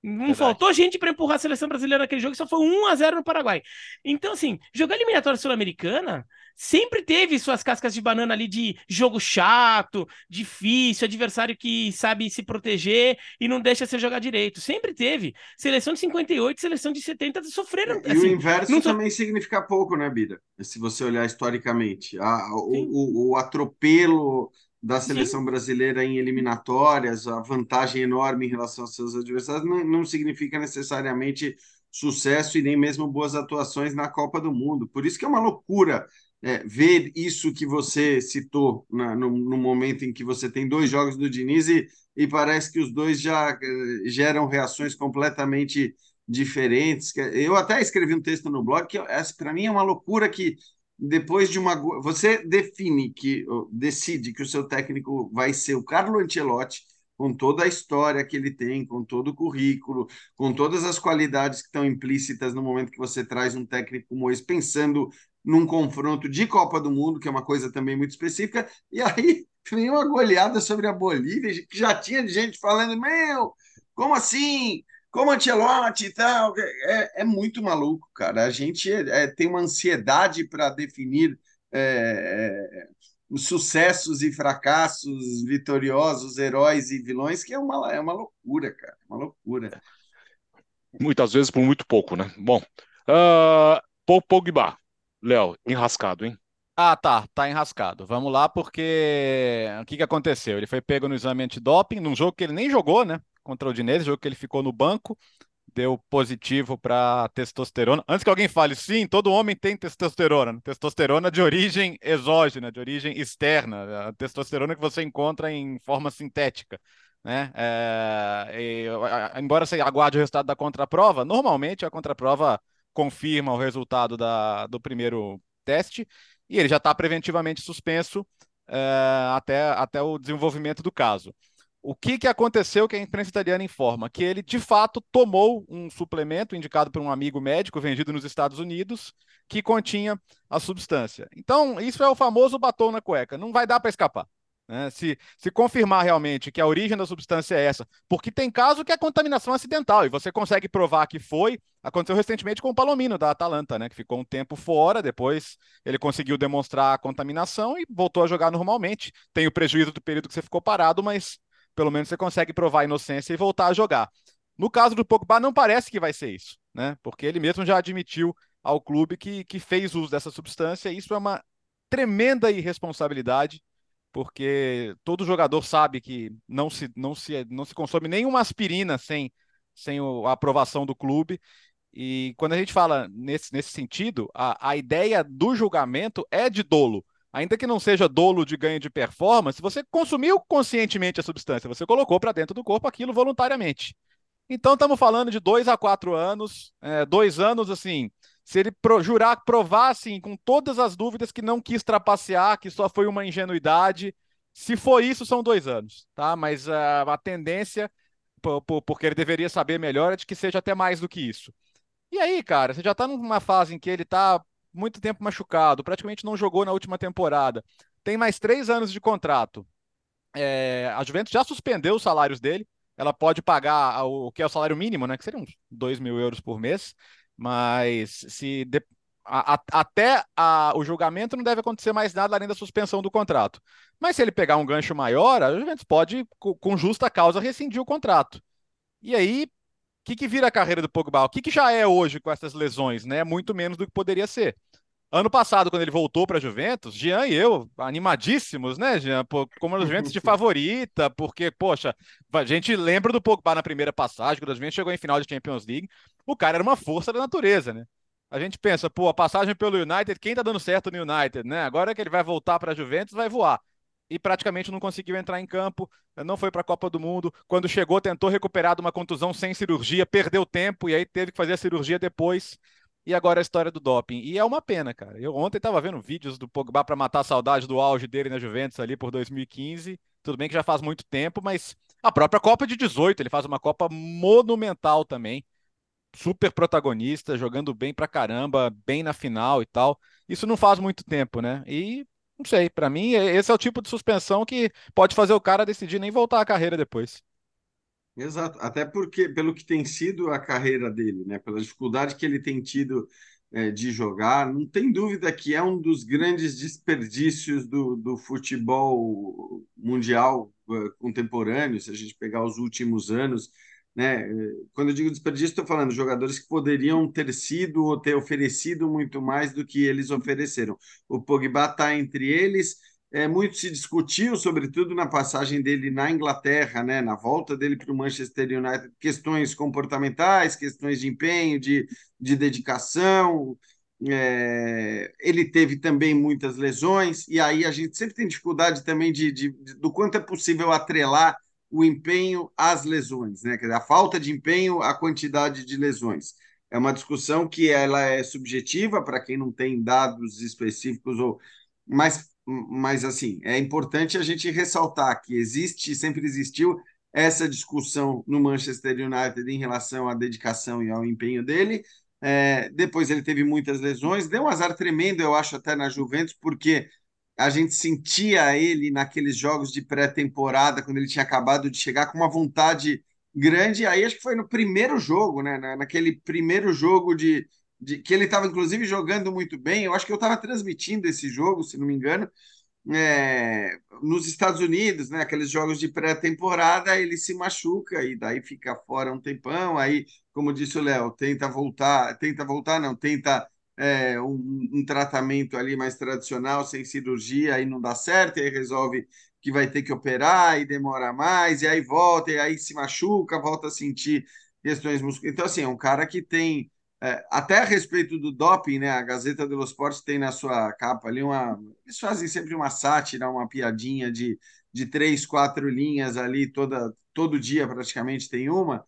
Não Verdade. faltou gente para empurrar a seleção brasileira naquele jogo, só foi 1 a 0 no Paraguai. Então, assim, jogar eliminatória sul-americana sempre teve suas cascas de banana ali de jogo chato, difícil, adversário que sabe se proteger e não deixa você jogar direito. Sempre teve. Seleção de 58, seleção de 70 sofreram. E assim, o inverso não... também significa pouco, né, Bida? Se você olhar historicamente. A, o, o, o atropelo da seleção Sim. brasileira em eliminatórias, a vantagem enorme em relação aos seus adversários, não, não significa necessariamente sucesso e nem mesmo boas atuações na Copa do Mundo. Por isso que é uma loucura é, ver isso que você citou na, no, no, momento em que você tem dois jogos do Diniz e, e parece que os dois já uh, geram reações completamente diferentes. Eu até escrevi um texto no blog que para mim é uma loucura que depois de uma. Você define que, decide que o seu técnico vai ser o Carlo Ancelotti, com toda a história que ele tem, com todo o currículo, com todas as qualidades que estão implícitas no momento que você traz um técnico como esse, pensando num confronto de Copa do Mundo, que é uma coisa também muito específica, e aí vem uma goleada sobre a Bolívia, que já tinha gente falando: meu, como assim? Como Ancelotti e tal. É, é muito maluco, cara. A gente é, tem uma ansiedade para definir é, é, sucessos e fracassos, vitoriosos, heróis e vilões, que é uma, é uma loucura, cara. Uma loucura. Muitas vezes por muito pouco, né? Bom, uh, Pogba, Léo, enrascado, hein? Ah, tá, tá enrascado. Vamos lá, porque o que, que aconteceu? Ele foi pego no exame antidoping, num jogo que ele nem jogou, né? contra o Udinese, jogo que ele ficou no banco, deu positivo para testosterona. Antes que alguém fale, sim, todo homem tem testosterona. Testosterona de origem exógena, de origem externa, a testosterona que você encontra em forma sintética. Né? É, e, embora você aguarde o resultado da contraprova, normalmente a contraprova confirma o resultado da, do primeiro teste e ele já está preventivamente suspenso é, até, até o desenvolvimento do caso. O que, que aconteceu que a imprensa italiana informa? Que ele, de fato, tomou um suplemento indicado por um amigo médico vendido nos Estados Unidos que continha a substância. Então, isso é o famoso batom na cueca. Não vai dar para escapar. Né? Se, se confirmar realmente que a origem da substância é essa, porque tem caso que é contaminação acidental e você consegue provar que foi. Aconteceu recentemente com o Palomino da Atalanta, né? Que ficou um tempo fora, depois ele conseguiu demonstrar a contaminação e voltou a jogar normalmente. Tem o prejuízo do período que você ficou parado, mas pelo menos você consegue provar a inocência e voltar a jogar. No caso do Pogba, não parece que vai ser isso, né? Porque ele mesmo já admitiu ao clube que, que fez uso dessa substância, e isso é uma tremenda irresponsabilidade, porque todo jogador sabe que não se, não se, não se consome nenhuma aspirina sem, sem a aprovação do clube. E quando a gente fala nesse, nesse sentido, a, a ideia do julgamento é de dolo ainda que não seja dolo de ganho de performance, você consumiu conscientemente a substância, você colocou para dentro do corpo aquilo voluntariamente. Então estamos falando de dois a quatro anos, é, dois anos assim. Se ele pro, jurar, provar assim, com todas as dúvidas que não quis trapacear, que só foi uma ingenuidade, se for isso, são dois anos, tá? Mas uh, a tendência, porque ele deveria saber melhor, é de que seja até mais do que isso. E aí, cara, você já tá numa fase em que ele tá muito tempo machucado, praticamente não jogou na última temporada, tem mais três anos de contrato. É, a Juventus já suspendeu os salários dele, ela pode pagar o que é o salário mínimo, né? Que seria uns 2 mil euros por mês, mas se de, a, a, até a, o julgamento não deve acontecer mais nada além da suspensão do contrato. Mas se ele pegar um gancho maior, a Juventus pode, com justa causa, rescindir o contrato. E aí, o que, que vira a carreira do Pogba? O que, que já é hoje com essas lesões, né? Muito menos do que poderia ser. Ano passado, quando ele voltou para a Juventus, Jean e eu, animadíssimos, né, Jean? Como a Juventus de favorita, porque, poxa, a gente lembra do Pogba na primeira passagem, quando a Juventus chegou em final de Champions League, o cara era uma força da natureza, né? A gente pensa, pô, a passagem pelo United, quem tá dando certo no United, né? Agora que ele vai voltar para a Juventus, vai voar. E praticamente não conseguiu entrar em campo, não foi para a Copa do Mundo. Quando chegou, tentou recuperar de uma contusão sem cirurgia, perdeu tempo e aí teve que fazer a cirurgia depois e agora a história do doping. E é uma pena, cara. Eu ontem estava vendo vídeos do Pogba para matar a saudade do auge dele na Juventus ali por 2015. Tudo bem que já faz muito tempo, mas a própria Copa de 18, ele faz uma Copa monumental também. Super protagonista, jogando bem pra caramba, bem na final e tal. Isso não faz muito tempo, né? E não sei, para mim esse é o tipo de suspensão que pode fazer o cara decidir nem voltar à carreira depois. Exato, até porque, pelo que tem sido a carreira dele, né? pela dificuldade que ele tem tido é, de jogar, não tem dúvida que é um dos grandes desperdícios do, do futebol mundial uh, contemporâneo, se a gente pegar os últimos anos. Né? Quando eu digo desperdício, estou falando de jogadores que poderiam ter sido ou ter oferecido muito mais do que eles ofereceram. O Pogba está entre eles é, muito se discutiu, sobretudo na passagem dele na Inglaterra, né, na volta dele para o Manchester United, questões comportamentais, questões de empenho, de, de dedicação. É, ele teve também muitas lesões, e aí a gente sempre tem dificuldade também de, de, de do quanto é possível atrelar o empenho às lesões, né? Quer dizer, a falta de empenho à quantidade de lesões. É uma discussão que ela é subjetiva para quem não tem dados específicos ou mas mas assim, é importante a gente ressaltar que existe, sempre existiu essa discussão no Manchester United em relação à dedicação e ao empenho dele. É, depois ele teve muitas lesões, deu um azar tremendo, eu acho, até na Juventus, porque a gente sentia ele naqueles jogos de pré-temporada, quando ele tinha acabado de chegar, com uma vontade grande. Aí acho que foi no primeiro jogo, né? Naquele primeiro jogo de, de, que ele estava inclusive jogando muito bem. Eu acho que eu estava transmitindo esse jogo, se não me engano, é, nos Estados Unidos, né? Aqueles jogos de pré-temporada, ele se machuca e daí fica fora um tempão. Aí, como disse o Léo, tenta voltar, tenta voltar, não, tenta é, um, um, tratamento ali mais tradicional, sem cirurgia, aí não dá certo, aí resolve que vai ter que operar e demora mais, e aí volta, e aí se machuca, volta a sentir questões musculares. Então, assim, é um cara que tem é, até a respeito do doping, né? A Gazeta dello Sport tem na sua capa ali uma. Eles fazem sempre uma sátira, uma piadinha de, de três, quatro linhas ali, toda, todo dia praticamente tem uma.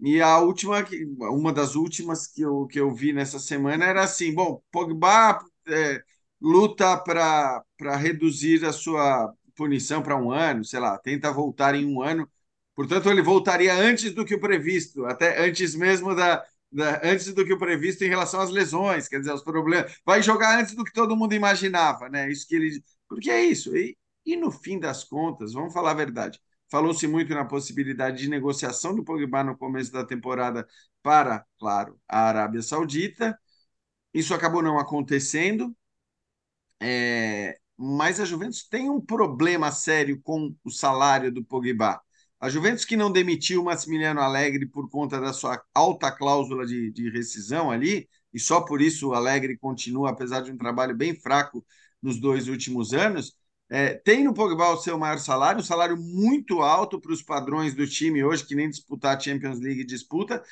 E a última, uma das últimas que eu, que eu vi nessa semana era assim: bom, Pogba é, luta para reduzir a sua punição para um ano, sei lá, tenta voltar em um ano. Portanto, ele voltaria antes do que o previsto, até antes mesmo da, antes do que o previsto em relação às lesões, quer dizer, os problemas. Vai jogar antes do que todo mundo imaginava, né? Isso que ele. Porque é isso. E, e no fim das contas, vamos falar a verdade. Falou-se muito na possibilidade de negociação do Pogba no começo da temporada para, claro, a Arábia Saudita. Isso acabou não acontecendo. É, mas a Juventus tem um problema sério com o salário do Pogba. A Juventus que não demitiu o Massimiliano Alegre por conta da sua alta cláusula de, de rescisão ali, e só por isso o Alegre continua, apesar de um trabalho bem fraco nos dois últimos anos, é, tem no Pogba o seu maior salário, um salário muito alto para os padrões do time hoje, que nem disputar a Champions League disputa,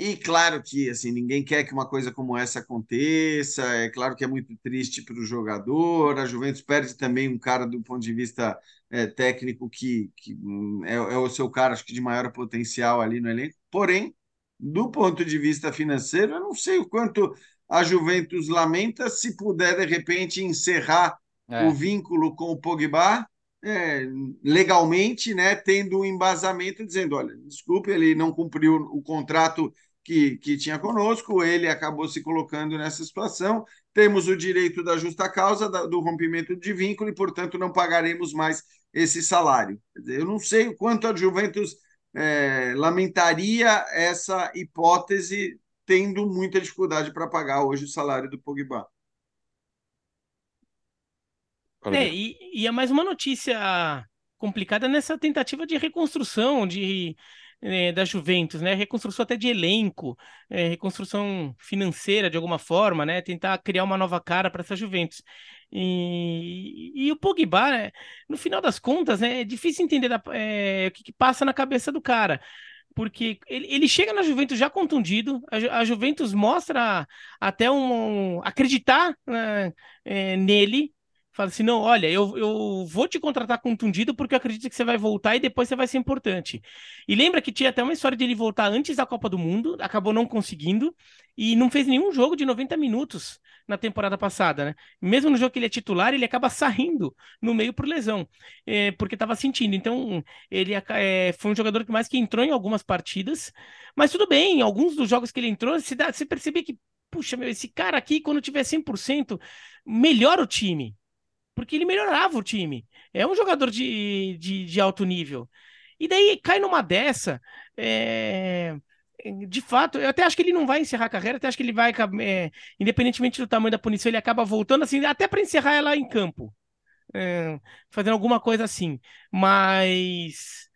E claro que assim ninguém quer que uma coisa como essa aconteça. É claro que é muito triste para o jogador. A Juventus perde também um cara do ponto de vista é, técnico que, que hum, é, é, o seu cara, acho que de maior potencial ali no elenco. Porém, do ponto de vista financeiro, eu não sei o quanto a Juventus lamenta se puder de repente encerrar é. o vínculo com o Pogba é, legalmente, né, tendo um embasamento dizendo, olha, desculpe, ele não cumpriu o contrato que, que tinha conosco, ele acabou se colocando nessa situação, temos o direito da justa causa da, do rompimento de vínculo e, portanto, não pagaremos mais esse salário. Eu não sei o quanto a Juventus é, lamentaria essa hipótese, tendo muita dificuldade para pagar hoje o salário do Pogba. É, e, e é mais uma notícia complicada nessa tentativa de reconstrução de, é, da Juventus, né? Reconstrução até de elenco, é, reconstrução financeira de alguma forma, né? Tentar criar uma nova cara para essa Juventus. E, e o Pogba, né? no final das contas, né? é difícil entender da, é, o que, que, passa na cabeça do cara. Porque ele, ele chega na Juventus já contundido, a, a Juventus mostra até um, um acreditar né, é, nele, Fala assim, não, olha, eu, eu vou te contratar contundido porque eu acredito que você vai voltar e depois você vai ser importante. E lembra que tinha até uma história de ele voltar antes da Copa do Mundo, acabou não conseguindo e não fez nenhum jogo de 90 minutos na temporada passada, né? Mesmo no jogo que ele é titular, ele acaba saindo no meio por lesão, é, porque estava sentindo. Então, ele é, foi um jogador que mais que entrou em algumas partidas, mas tudo bem, em alguns dos jogos que ele entrou, se, dá, se percebia que, puxa, meu, esse cara aqui, quando tiver 100%, melhora o time porque ele melhorava o time. É um jogador de, de, de alto nível. E daí cai numa dessa. É... De fato, eu até acho que ele não vai encerrar a carreira, até acho que ele vai, é... independentemente do tamanho da punição, ele acaba voltando assim, até para encerrar ela em campo. É... Fazendo alguma coisa assim. Mas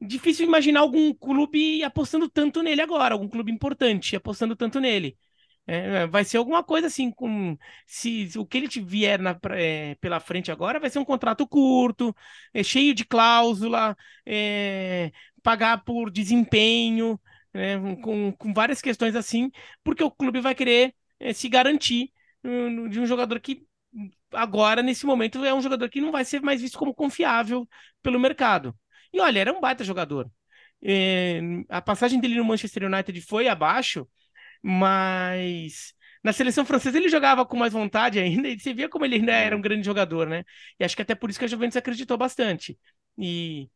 difícil imaginar algum clube apostando tanto nele agora, algum clube importante apostando tanto nele. É, vai ser alguma coisa assim, com se, se o que ele vier na, é, pela frente agora vai ser um contrato curto, é, cheio de cláusula, é, pagar por desempenho, né, com, com várias questões assim, porque o clube vai querer é, se garantir um, de um jogador que agora, nesse momento, é um jogador que não vai ser mais visto como confiável pelo mercado. E olha, era um baita jogador. É, a passagem dele no Manchester United foi abaixo mas na seleção francesa ele jogava com mais vontade ainda, e você via como ele ainda era um grande jogador, né? E acho que até por isso que a Juventus acreditou bastante. E,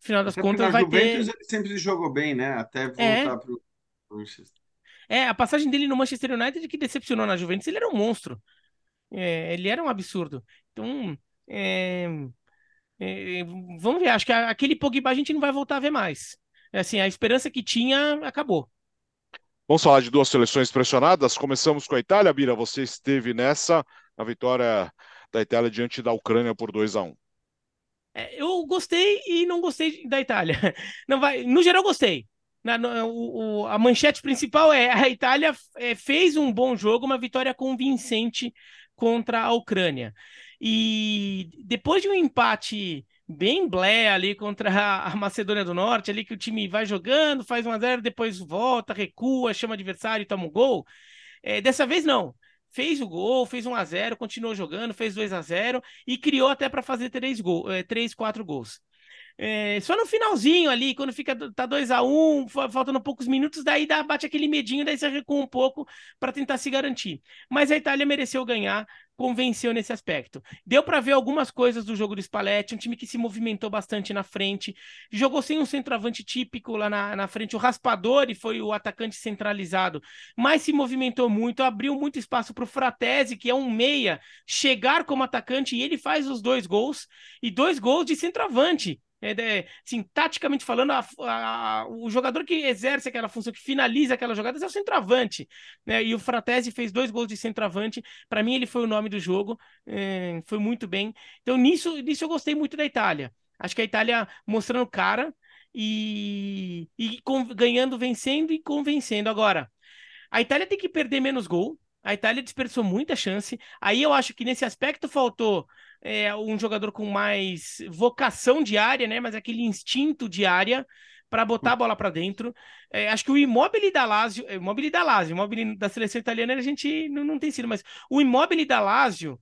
no final das até contas, vai Juventus ter. ele sempre jogou bem, né? Até voltar é... para o Manchester. É, a passagem dele no Manchester United que decepcionou na Juventus, ele era um monstro. É, ele era um absurdo. Então, é, é, vamos ver, acho que aquele Pogba a gente não vai voltar a ver mais. É assim, a esperança que tinha acabou. Vamos falar de duas seleções pressionadas. Começamos com a Itália. Bira, você esteve nessa, na vitória da Itália diante da Ucrânia por 2 a 1 é, Eu gostei e não gostei da Itália. Não vai, no geral, gostei. Na, no, o, a manchete principal é a Itália é, fez um bom jogo, uma vitória convincente contra a Ucrânia. E depois de um empate bem blé ali contra a Macedônia do Norte, ali que o time vai jogando, faz 1 a 0 depois volta, recua, chama adversário e toma um gol. É, dessa vez não. Fez o gol, fez 1 a 0 continuou jogando, fez 2 a 0 e criou até para fazer três, gol, é, três, quatro gols. É, só no finalzinho ali, quando fica tá 2 a 1 um, faltando poucos minutos, daí dá, bate aquele medinho, daí você recua um pouco para tentar se garantir. Mas a Itália mereceu ganhar, convenceu nesse aspecto. Deu para ver algumas coisas do jogo do Spalletti, um time que se movimentou bastante na frente, jogou sem um centroavante típico lá na, na frente, o Raspadori foi o atacante centralizado, mas se movimentou muito, abriu muito espaço para o Fratesi, que é um meia, chegar como atacante e ele faz os dois gols, e dois gols de centroavante. É, é, assim, taticamente falando, a, a, o jogador que exerce aquela função, que finaliza aquelas jogadas é o centroavante. Né? E o Fratesi fez dois gols de centroavante. Para mim, ele foi o nome do jogo. É, foi muito bem. Então, nisso, nisso eu gostei muito da Itália. Acho que a Itália mostrando cara e, e com, ganhando, vencendo e convencendo. Agora, a Itália tem que perder menos gol. A Itália dispersou muita chance. Aí eu acho que nesse aspecto faltou é, um jogador com mais vocação de área, né? Mas aquele instinto de área para botar a bola para dentro. É, acho que o Immobile da Lazio, é, Immobile da Lazio, Immobile da seleção italiana a gente não, não tem sido, mas o Immobile da Lazio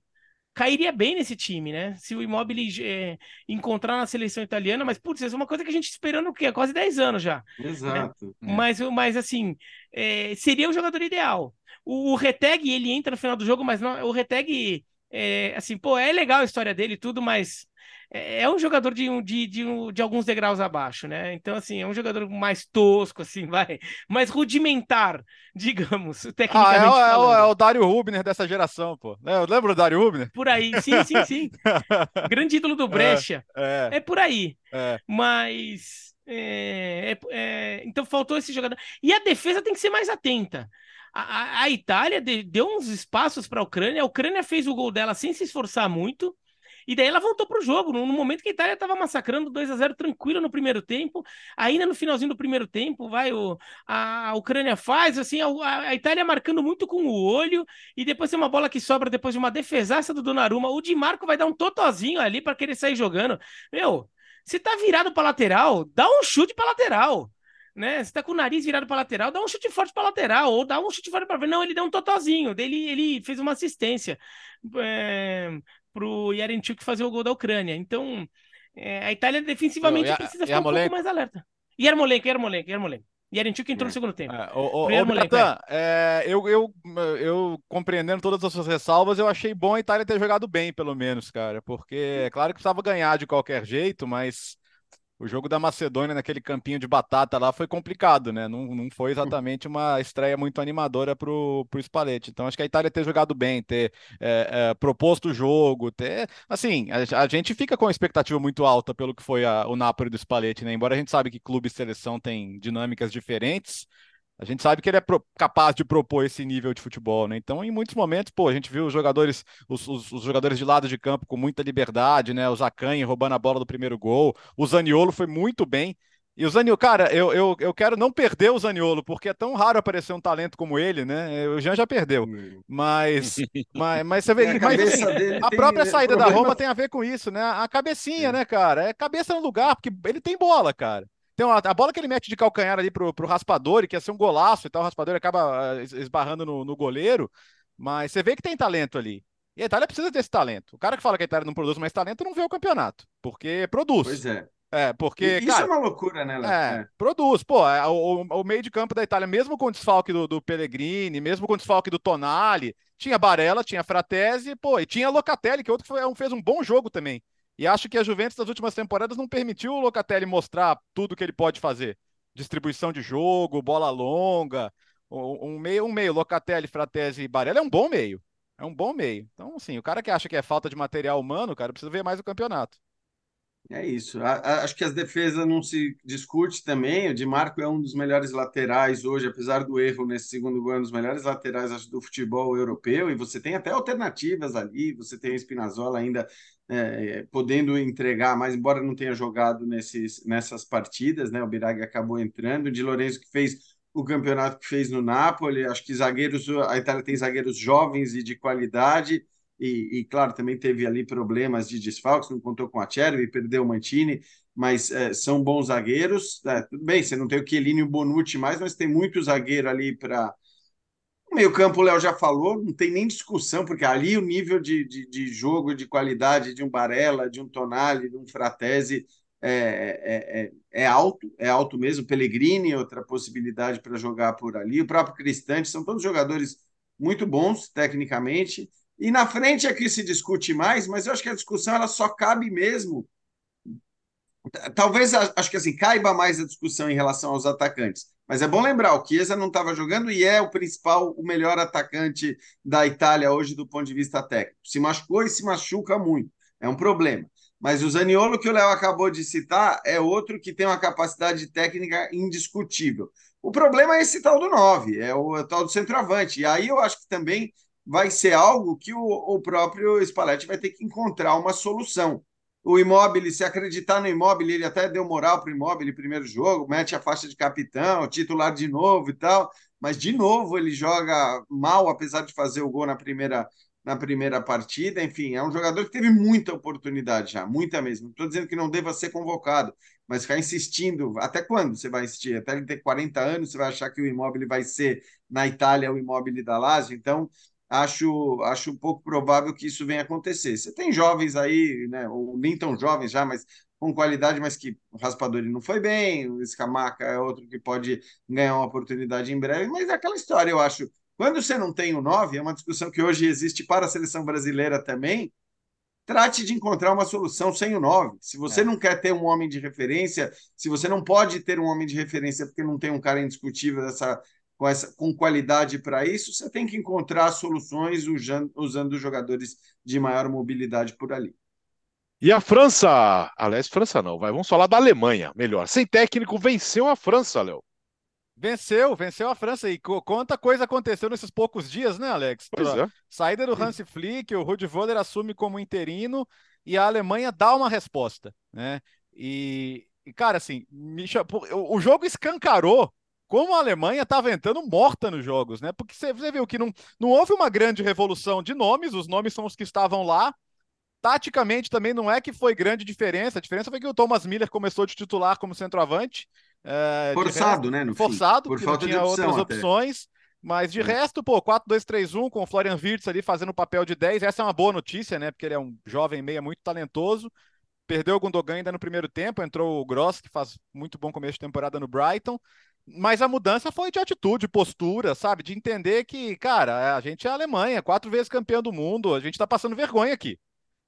cairia bem nesse time, né? Se o Immobile é, encontrar na seleção italiana, mas putz, isso é uma coisa que a gente esperando o quê? Há quase 10 anos já. Né? Exato. Né? É. Mas, mas assim, é, seria o jogador ideal. O, o Reteg, ele entra no final do jogo, mas não, o Reteg, é, assim, pô, é legal a história dele e tudo, mas é, é um jogador de, um, de, de, um, de alguns degraus abaixo, né? Então, assim, é um jogador mais tosco, assim, vai, mais rudimentar, digamos, tecnicamente. Ah, é, o, é, o, é o Dário Rubner dessa geração, pô. É, lembra do Dário Rubner? Por aí, sim, sim, sim. Grande ídolo do Brecha. É, é. é por aí. É. Mas. É, é, então faltou esse jogador. E a defesa tem que ser mais atenta. A, a, Itália de, deu uns espaços para a Ucrânia. A Ucrânia fez o gol dela sem se esforçar muito. E daí ela voltou pro jogo, no, momento que a Itália estava massacrando 2 a 0 tranquila no primeiro tempo. Ainda no finalzinho do primeiro tempo, vai o, a, Ucrânia faz, assim, a, a, Itália marcando muito com o olho, e depois tem uma bola que sobra depois de uma defesaça do Donnarumma. O Di Marco vai dar um totozinho ali para querer sair jogando. Meu, se tá virado para lateral, dá um chute para lateral né? Você tá com o nariz virado para lateral, dá um chute forte para lateral, ou dá um chute forte para Não, ele deu um totozinho, ele, ele fez uma assistência. É, para o Yarenchuk fazer o gol da Ucrânia. Então, é, a Itália defensivamente a, precisa ficar um pouco mais alerta. Yarmolenko, Yarmolenko, Yarmolenko. Yarenchuk entrou no segundo tempo. É, o, o, Natan, é. é. eu, eu, eu compreendendo todas as suas ressalvas, eu achei bom a Itália ter jogado bem, pelo menos, cara, porque é claro que precisava ganhar de qualquer jeito, mas o jogo da Macedônia naquele campinho de batata lá foi complicado, né? Não, não foi exatamente uma estreia muito animadora para o Spalletti. Então acho que a Itália ter jogado bem, ter é, é, proposto o jogo, ter. Assim, a, a, gente fica com a expectativa muito alta pelo que foi a, o Napoli do Spalletti, né? Embora a gente sabe que clube e seleção têm dinâmicas diferentes. A gente sabe que ele é capaz de propor esse nível de futebol, né? Então, em muitos momentos, pô, a gente viu os jogadores, os, os, os jogadores de lado de campo com muita liberdade, né? O Zacanhe roubando a bola do primeiro gol, o Zaniolo foi muito bem. E o Zaniolo, cara, eu, eu, eu quero não perder o Zaniolo, porque é tão raro aparecer um talento como ele, né? O Jean já perdeu. Mas, mas, mas você vê, a, mas, assim, a própria saída problema... da Roma tem a ver com isso, né? A cabecinha, é. né, cara? É cabeça no lugar, porque ele tem bola, cara. Tem uma, a bola que ele mete de calcanhar ali pro, pro Raspadori, que ia ser um golaço e tal, o Raspadori acaba ah, esbarrando no, no goleiro, mas você vê que tem talento ali. E a Itália precisa desse talento. O cara que fala que a Itália não produz mais talento não vê o campeonato, porque produz. Pois é. É, porque. Isso cara, é uma loucura, né, Léo? É, é, produz. Pô, é, o, o, meio de campo da Itália, mesmo com o desfalque do, do Pellegrini, mesmo com o desfalque do Tonali, tinha Barella, tinha Fratesi, pô, e tinha Locatelli, que outro que foi, fez um bom jogo também. E acho que a Juventus nas últimas temporadas não permitiu o Locatelli mostrar tudo que ele pode fazer. Distribuição de jogo, bola longa, um meio, um meio Locatelli, Fratesi e Barella é um bom meio. É um bom meio. Então, assim, o cara que acha que é falta de material humano, cara, precisa ver mais o campeonato. É isso. acho que as defesas não se discute também. O Di Marco é um dos melhores laterais hoje, apesar do erro nesse segundo gol, é um dos melhores laterais acho, do futebol europeu. E você tem até alternativas ali. Você tem a Spinazzola ainda é, podendo entregar, mas embora não tenha jogado nesses, nessas partidas, né? O Biraghi acabou entrando. O Di Lorenzo que fez o campeonato que fez no Napoli. Acho que zagueiros, a Itália tem zagueiros jovens e de qualidade e, e, claro, também teve ali problemas de desfalques, não contou com a e perdeu o Mantini, mas é, são bons zagueiros. É, tudo bem, você não tem o Chiellini e o Bonucci mais, mas tem muito zagueiro ali para. O meio-campo, o Léo já falou, não tem nem discussão, porque ali o nível de, de, de jogo, de qualidade de um Barella, de um Tonali, de um Fratesi é, é, é, é alto, é alto mesmo. Pellegrini, outra possibilidade para jogar por ali. O próprio Cristante, são todos jogadores muito bons tecnicamente e na frente é que se discute mais, mas eu acho que a discussão ela só cabe mesmo. Talvez acho que assim caiba mais a discussão em relação aos atacantes. Mas é bom lembrar, o Chiesa não estava jogando e é o principal, o melhor atacante da Itália hoje do ponto de vista técnico. Se machucou e se machuca muito. É um problema. Mas o Zaniolo, que o Léo acabou de citar, é outro que tem uma capacidade técnica indiscutível. O problema é esse tal do 9, é é o tal do centroavante. E aí eu acho que também vai ser algo que o, o próprio Spalletti vai ter que encontrar uma solução. O Imóvel, se acreditar no Imóvel, ele até deu moral para o Imóvel primeiro jogo, mete a faixa de capitão, titular de novo e tal, mas de novo ele joga mal, apesar de fazer o gol na primeira, na primeira partida. Enfim, é um jogador que teve muita oportunidade já, muita mesmo. Estou dizendo que não deva ser convocado, mas ficar insistindo. Até quando você vai insistir? Até ele ter 40 anos, você vai achar que o imóvel vai ser na Itália o imóvel da Lazio? Então, acho, acho um pouco provável que isso venha acontecer. Você tem jovens aí, né, ou nem tão jovens já, mas com qualidade, mas que o Raspadori não foi bem, o Escamaca é outro que pode ganhar uma oportunidade em breve, mas é aquela história, eu acho. Quando você não tem o 9, é uma discussão que hoje existe para a seleção brasileira também, trate de encontrar uma solução sem o 9. Se você é. não quer ter um homem de referência, se você não pode ter um homem de referência porque não tem um cara indiscutível dessa, com, essa, com qualidade para isso, você tem que encontrar soluções usando, usando jogadores de maior mobilidade por ali. E a França, aliás, França não, vai, vamos falar da Alemanha, melhor. Sem técnico, venceu a França, Léo. Venceu, venceu a França. E quanta coisa aconteceu nesses poucos dias, né, Alex? Pois é. Saída do Hans Flick, o Rudi Voller assume como interino e a Alemanha dá uma resposta, né? E, e cara, assim, o jogo escancarou como a Alemanha estava entrando morta nos jogos, né? Porque você, viu que não, não houve uma grande revolução de nomes, os nomes são os que estavam lá. Taticamente também não é que foi grande diferença. A diferença foi que o Thomas Miller começou de titular como centroavante. É, forçado, resto, né? forçado, fim. porque não tinha outras até. opções. Mas de é. resto, pô, 4-2-3-1 com o Florian Wirtz ali fazendo o papel de 10. Essa é uma boa notícia, né? Porque ele é um jovem meia muito talentoso. Perdeu o Gundogan ainda no primeiro tempo, entrou o Gross, que faz muito bom começo de temporada no Brighton. Mas a mudança foi de atitude, postura, sabe? De entender que, cara, a gente é a Alemanha, quatro vezes campeão do mundo, a gente tá passando vergonha aqui.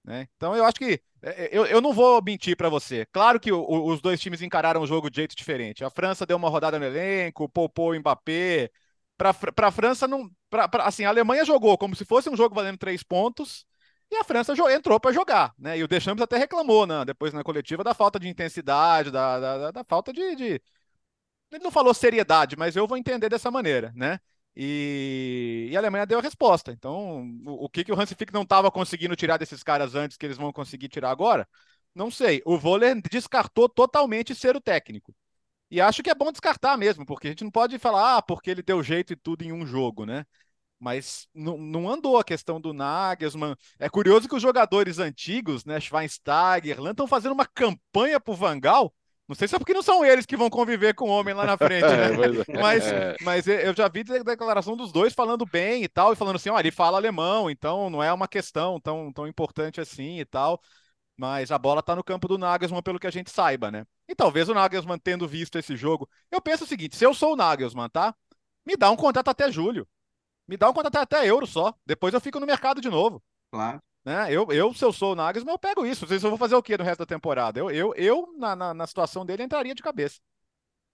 Né? Então eu acho que é, é, eu, eu não vou mentir para você. Claro que o, os dois times encararam o jogo de jeito diferente. A França deu uma rodada no elenco, poupou o Mbappé. Para a França não, pra, pra, assim, a Alemanha jogou como se fosse um jogo valendo três pontos e a França entrou para jogar, né? E o Deschamps até reclamou, né? Depois na coletiva da falta de intensidade, da, da, da falta de, de ele não falou seriedade, mas eu vou entender dessa maneira, né? E, e a Alemanha deu a resposta. Então, o, o que, que o Hansi Flick não estava conseguindo tirar desses caras antes que eles vão conseguir tirar agora? Não sei. O Voller descartou totalmente ser o técnico. E acho que é bom descartar mesmo, porque a gente não pode falar, ah, porque ele deu jeito e tudo em um jogo, né? Mas não, andou a questão do Nagelsmann. É curioso que os jogadores antigos, né, Schweinsteiger, Erland, estão fazendo uma campanha pro Vangal não sei se é porque não são eles que vão conviver com o homem lá na frente, né? É, mas, é. mas eu já vi declaração dos dois falando bem e tal, e falando assim, ó, ele fala alemão, então não é uma questão tão, tão importante assim e tal. Mas a bola tá no campo do Nagelsmann, pelo que a gente saiba, né? E talvez o Nagelsmann tendo visto esse jogo. Eu penso o seguinte: se eu sou o Nagelsmann, tá? Me dá um contrato até julho. Me dá um contrato até euro só. Depois eu fico no mercado de novo. Claro. Né? Eu, eu, se eu sou o Nagelsmann, eu pego isso. Vocês vão fazer o que no resto da temporada? Eu, eu, eu na, na, na situação dele, entraria de cabeça.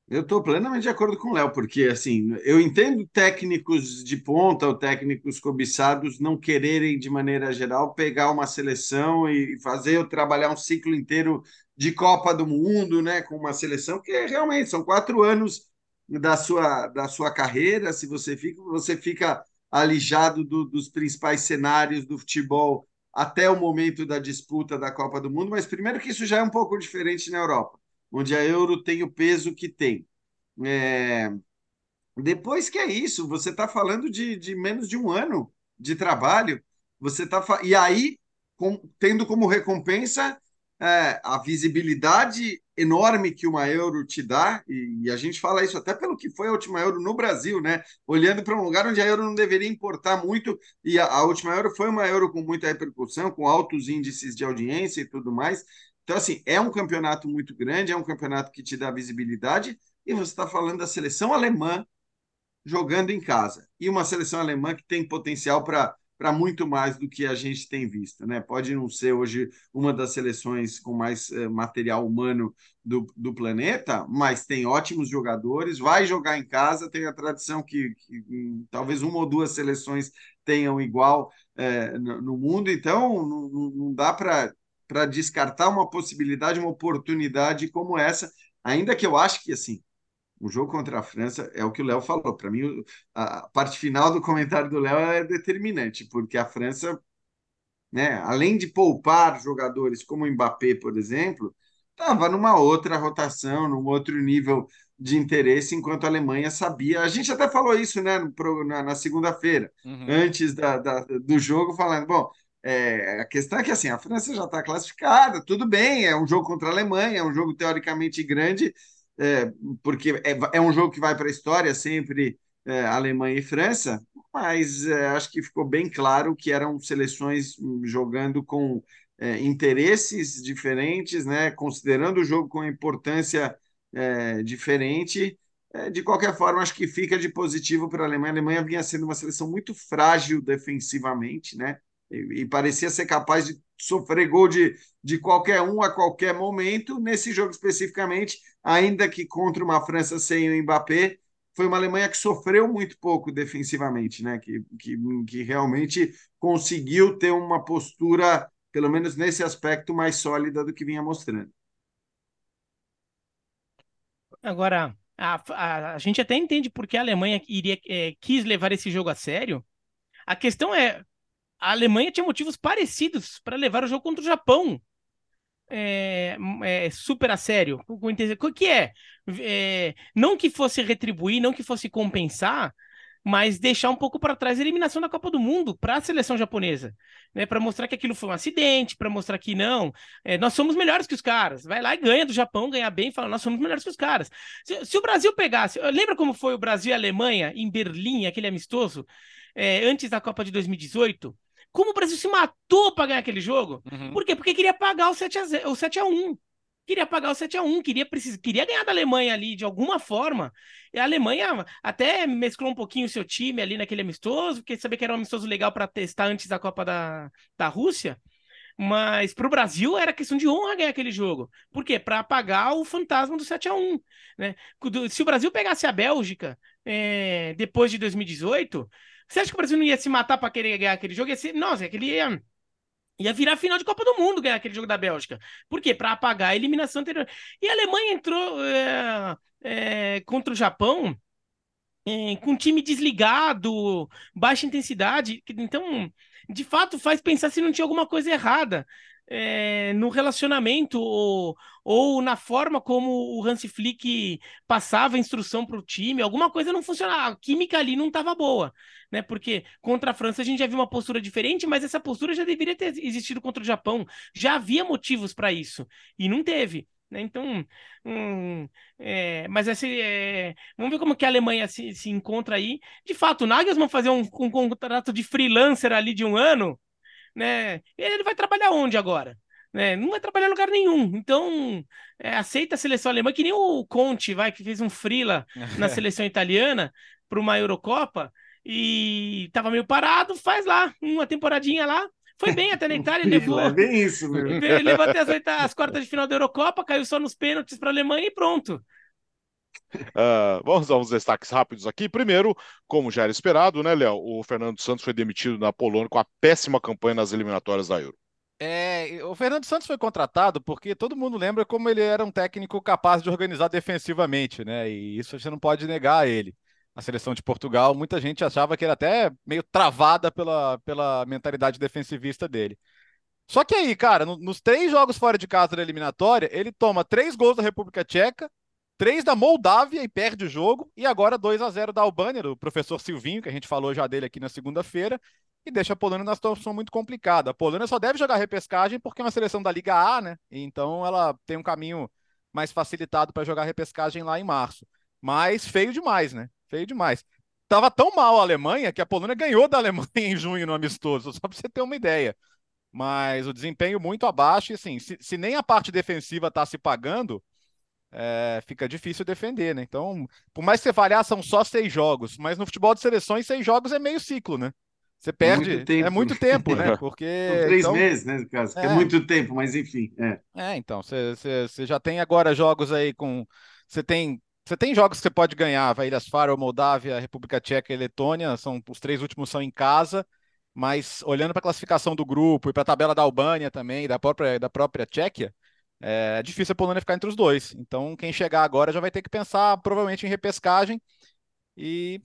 Eu estou plenamente de acordo com o Léo, porque assim, eu entendo técnicos de ponta ou técnicos cobiçados não quererem, de maneira geral, pegar uma seleção e fazer eu trabalhar um ciclo inteiro de Copa do Mundo, né, com uma seleção que realmente são quatro anos da sua, da sua carreira. Se você fica, você fica alijado do, dos principais cenários do futebol até o momento da disputa da Copa do Mundo, mas primeiro que isso já é um pouco diferente na Europa, onde a Euro tem o peso que tem. É... Depois que é isso, você está falando de, de, menos de um ano de trabalho, você tá fa... e aí com, tendo como recompensa é, a visibilidade enorme que uma euro te dá, e, a gente fala isso até pelo que foi a última euro no Brasil, né? Olhando para um lugar onde a euro não deveria importar muito, e a, a, última euro foi uma euro com muita repercussão, com altos índices de audiência e tudo mais. Então, assim, é um campeonato muito grande, é um campeonato que te dá visibilidade, e você está falando da seleção alemã jogando em casa, e uma seleção alemã que tem potencial para para muito mais do que a gente tem visto. Né? Pode não ser hoje uma das seleções com mais eh, material humano do, do planeta, mas tem ótimos jogadores, vai jogar em casa, tem a tradição que, que hum, talvez uma ou duas seleções tenham igual eh, no, no, mundo, então não, não dá para descartar uma possibilidade, uma oportunidade como essa, ainda que eu acho que assim o jogo contra a França é o que o Léo falou. Para mim, a parte final do comentário do Léo é determinante, porque a França, né, além de poupar jogadores como o Mbappé, por exemplo, estava numa outra rotação, num outro nível de interesse, enquanto a Alemanha sabia. A gente até falou isso né, na, na segunda-feira, uhum. antes da, da, do jogo, falando: bom, é, a questão é que assim, a França já está classificada, tudo bem, é um jogo contra a Alemanha, é um jogo teoricamente grande, é, porque é, é, um jogo que vai para a história sempre é, Alemanha e França, mas é, acho que ficou bem claro que eram seleções jogando com é, interesses diferentes, né, considerando o jogo com importância é, diferente. De qualquer forma, acho que fica de positivo para a Alemanha. A Alemanha vinha sendo uma seleção muito frágil defensivamente, né? E, e, parecia ser capaz de sofrer gol de, de qualquer um a qualquer momento. Nesse jogo especificamente, ainda que contra uma França sem o Mbappé, foi uma Alemanha que sofreu muito pouco defensivamente, né? Que, que, que realmente conseguiu ter uma postura, pelo menos nesse aspecto, mais sólida do que vinha mostrando. Agora, a, a, a gente até entende por que a Alemanha iria, é, quis levar esse jogo a sério. A questão é, a Alemanha tinha motivos parecidos para levar o jogo contra o Japão é, é, super a sério. O que é? é? Não que fosse retribuir, não que fosse compensar, mas deixar um pouco para trás a eliminação da Copa do Mundo para a seleção japonesa, né? Para mostrar que aquilo foi um acidente, para mostrar que não, é, nós somos melhores que os caras. Vai lá e ganha do Japão, ganha bem, fala nós somos melhores que os caras. Se, se o Brasil pegasse, lembra como foi o Brasil e a Alemanha em Berlim, aquele amistoso, é, antes da Copa de 2018? Como o Brasil se matou para ganhar aquele jogo? Uhum. Por quê? Porque queria pagar o 7 a 0, o 7 a 1. Queria pagar o 7 a 1, queria precis... queria ganhar da Alemanha ali de alguma forma. E a Alemanha até mesclou um pouquinho o seu time ali naquele amistoso, porque sabia que era um amistoso legal para testar antes da Copa da, da Rússia. Mas para o Brasil era questão de honra ganhar aquele jogo. Por quê? Para apagar o fantasma do 7 a 1 né? Se o Brasil pegasse a Bélgica é, depois de 2018, você acha que o Brasil não ia se matar para querer ganhar aquele jogo? Ia ser, nossa, aquele ia, ia virar final de Copa do Mundo ganhar aquele jogo da Bélgica. Por quê? Para apagar a eliminação anterior. E a Alemanha entrou é, é, contra o Japão é, com um time desligado, baixa intensidade. Então, de fato, faz pensar se não tinha alguma coisa errada é, no relacionamento ou, ou na forma como o Hansi Flick passava a instrução para o time, alguma coisa não funcionava, a química ali não estava boa, né? Porque contra a França a gente já viu uma postura diferente, mas essa postura já deveria ter existido contra o Japão, já havia motivos para isso e não teve. Né? Então, hum, é, mas esse, é, vamos ver como que a Alemanha se, se encontra aí. De fato, o Nagelsmann fazer um, um contrato de freelancer ali de um ano, né? Ele vai trabalhar onde agora? Né? Não vai trabalhar em lugar nenhum. Então, é, aceita a seleção alemã, que nem o Conte, vai, que fez um frila na seleção italiana para uma Eurocopa e tava meio parado, faz lá, uma temporadinha lá. Foi bem até na Itália, levou. É bem isso, mesmo. Levou até as, oitavas, as quartas de final da Eurocopa, caiu só nos pênaltis para a Alemanha e pronto. Uh, vamos dar uns destaques rápidos aqui. Primeiro, como já era esperado, né, Léo? O Fernando Santos foi demitido na Polônia com a péssima campanha nas eliminatórias da Euro. É, o Fernando Santos foi contratado porque todo mundo lembra como ele era um técnico capaz de organizar defensivamente, né? E isso você não pode negar a ele. A seleção de Portugal, muita gente achava que era até meio travada pela, pela mentalidade defensivista dele. Só que aí, cara, no, nos três jogos fora de casa da eliminatória, ele toma três gols da República Tcheca, três da Moldávia e perde o jogo, e agora 2 a 0 da Albânia, do professor Silvinho, que a gente falou já dele aqui na segunda-feira, e deixa a Polônia numa situação muito complicada. A Polônia só deve jogar repescagem porque é uma seleção da Liga A, né? Então ela tem um caminho mais facilitado para jogar repescagem lá em março. Mas feio demais, né? Feio demais. Tava tão mal a Alemanha que a Polônia ganhou da Alemanha em junho no amistoso, só para você ter uma ideia. Mas o desempenho muito abaixo, e assim, se, se nem a parte defensiva está se pagando, é, fica difícil defender, né? Então, por mais que você falhar, são só seis jogos, mas no futebol de seleções, seis jogos é meio ciclo, né? Você perde. Muito é muito tempo, né? Porque. São três então... meses, né? Caso, é. é muito tempo, mas enfim. É, é então, você, você, você já tem agora jogos aí com. Você tem você tem jogos que você pode ganhar, vai Ilhas Faro, Moldávia, República Tcheca e Letônia, são os três últimos são em casa, mas olhando para a classificação do grupo e para a tabela da Albânia também, da própria da própria Tchequia, é difícil a Polônia ficar entre os dois. Então, quem chegar agora já vai ter que pensar provavelmente em repescagem. E,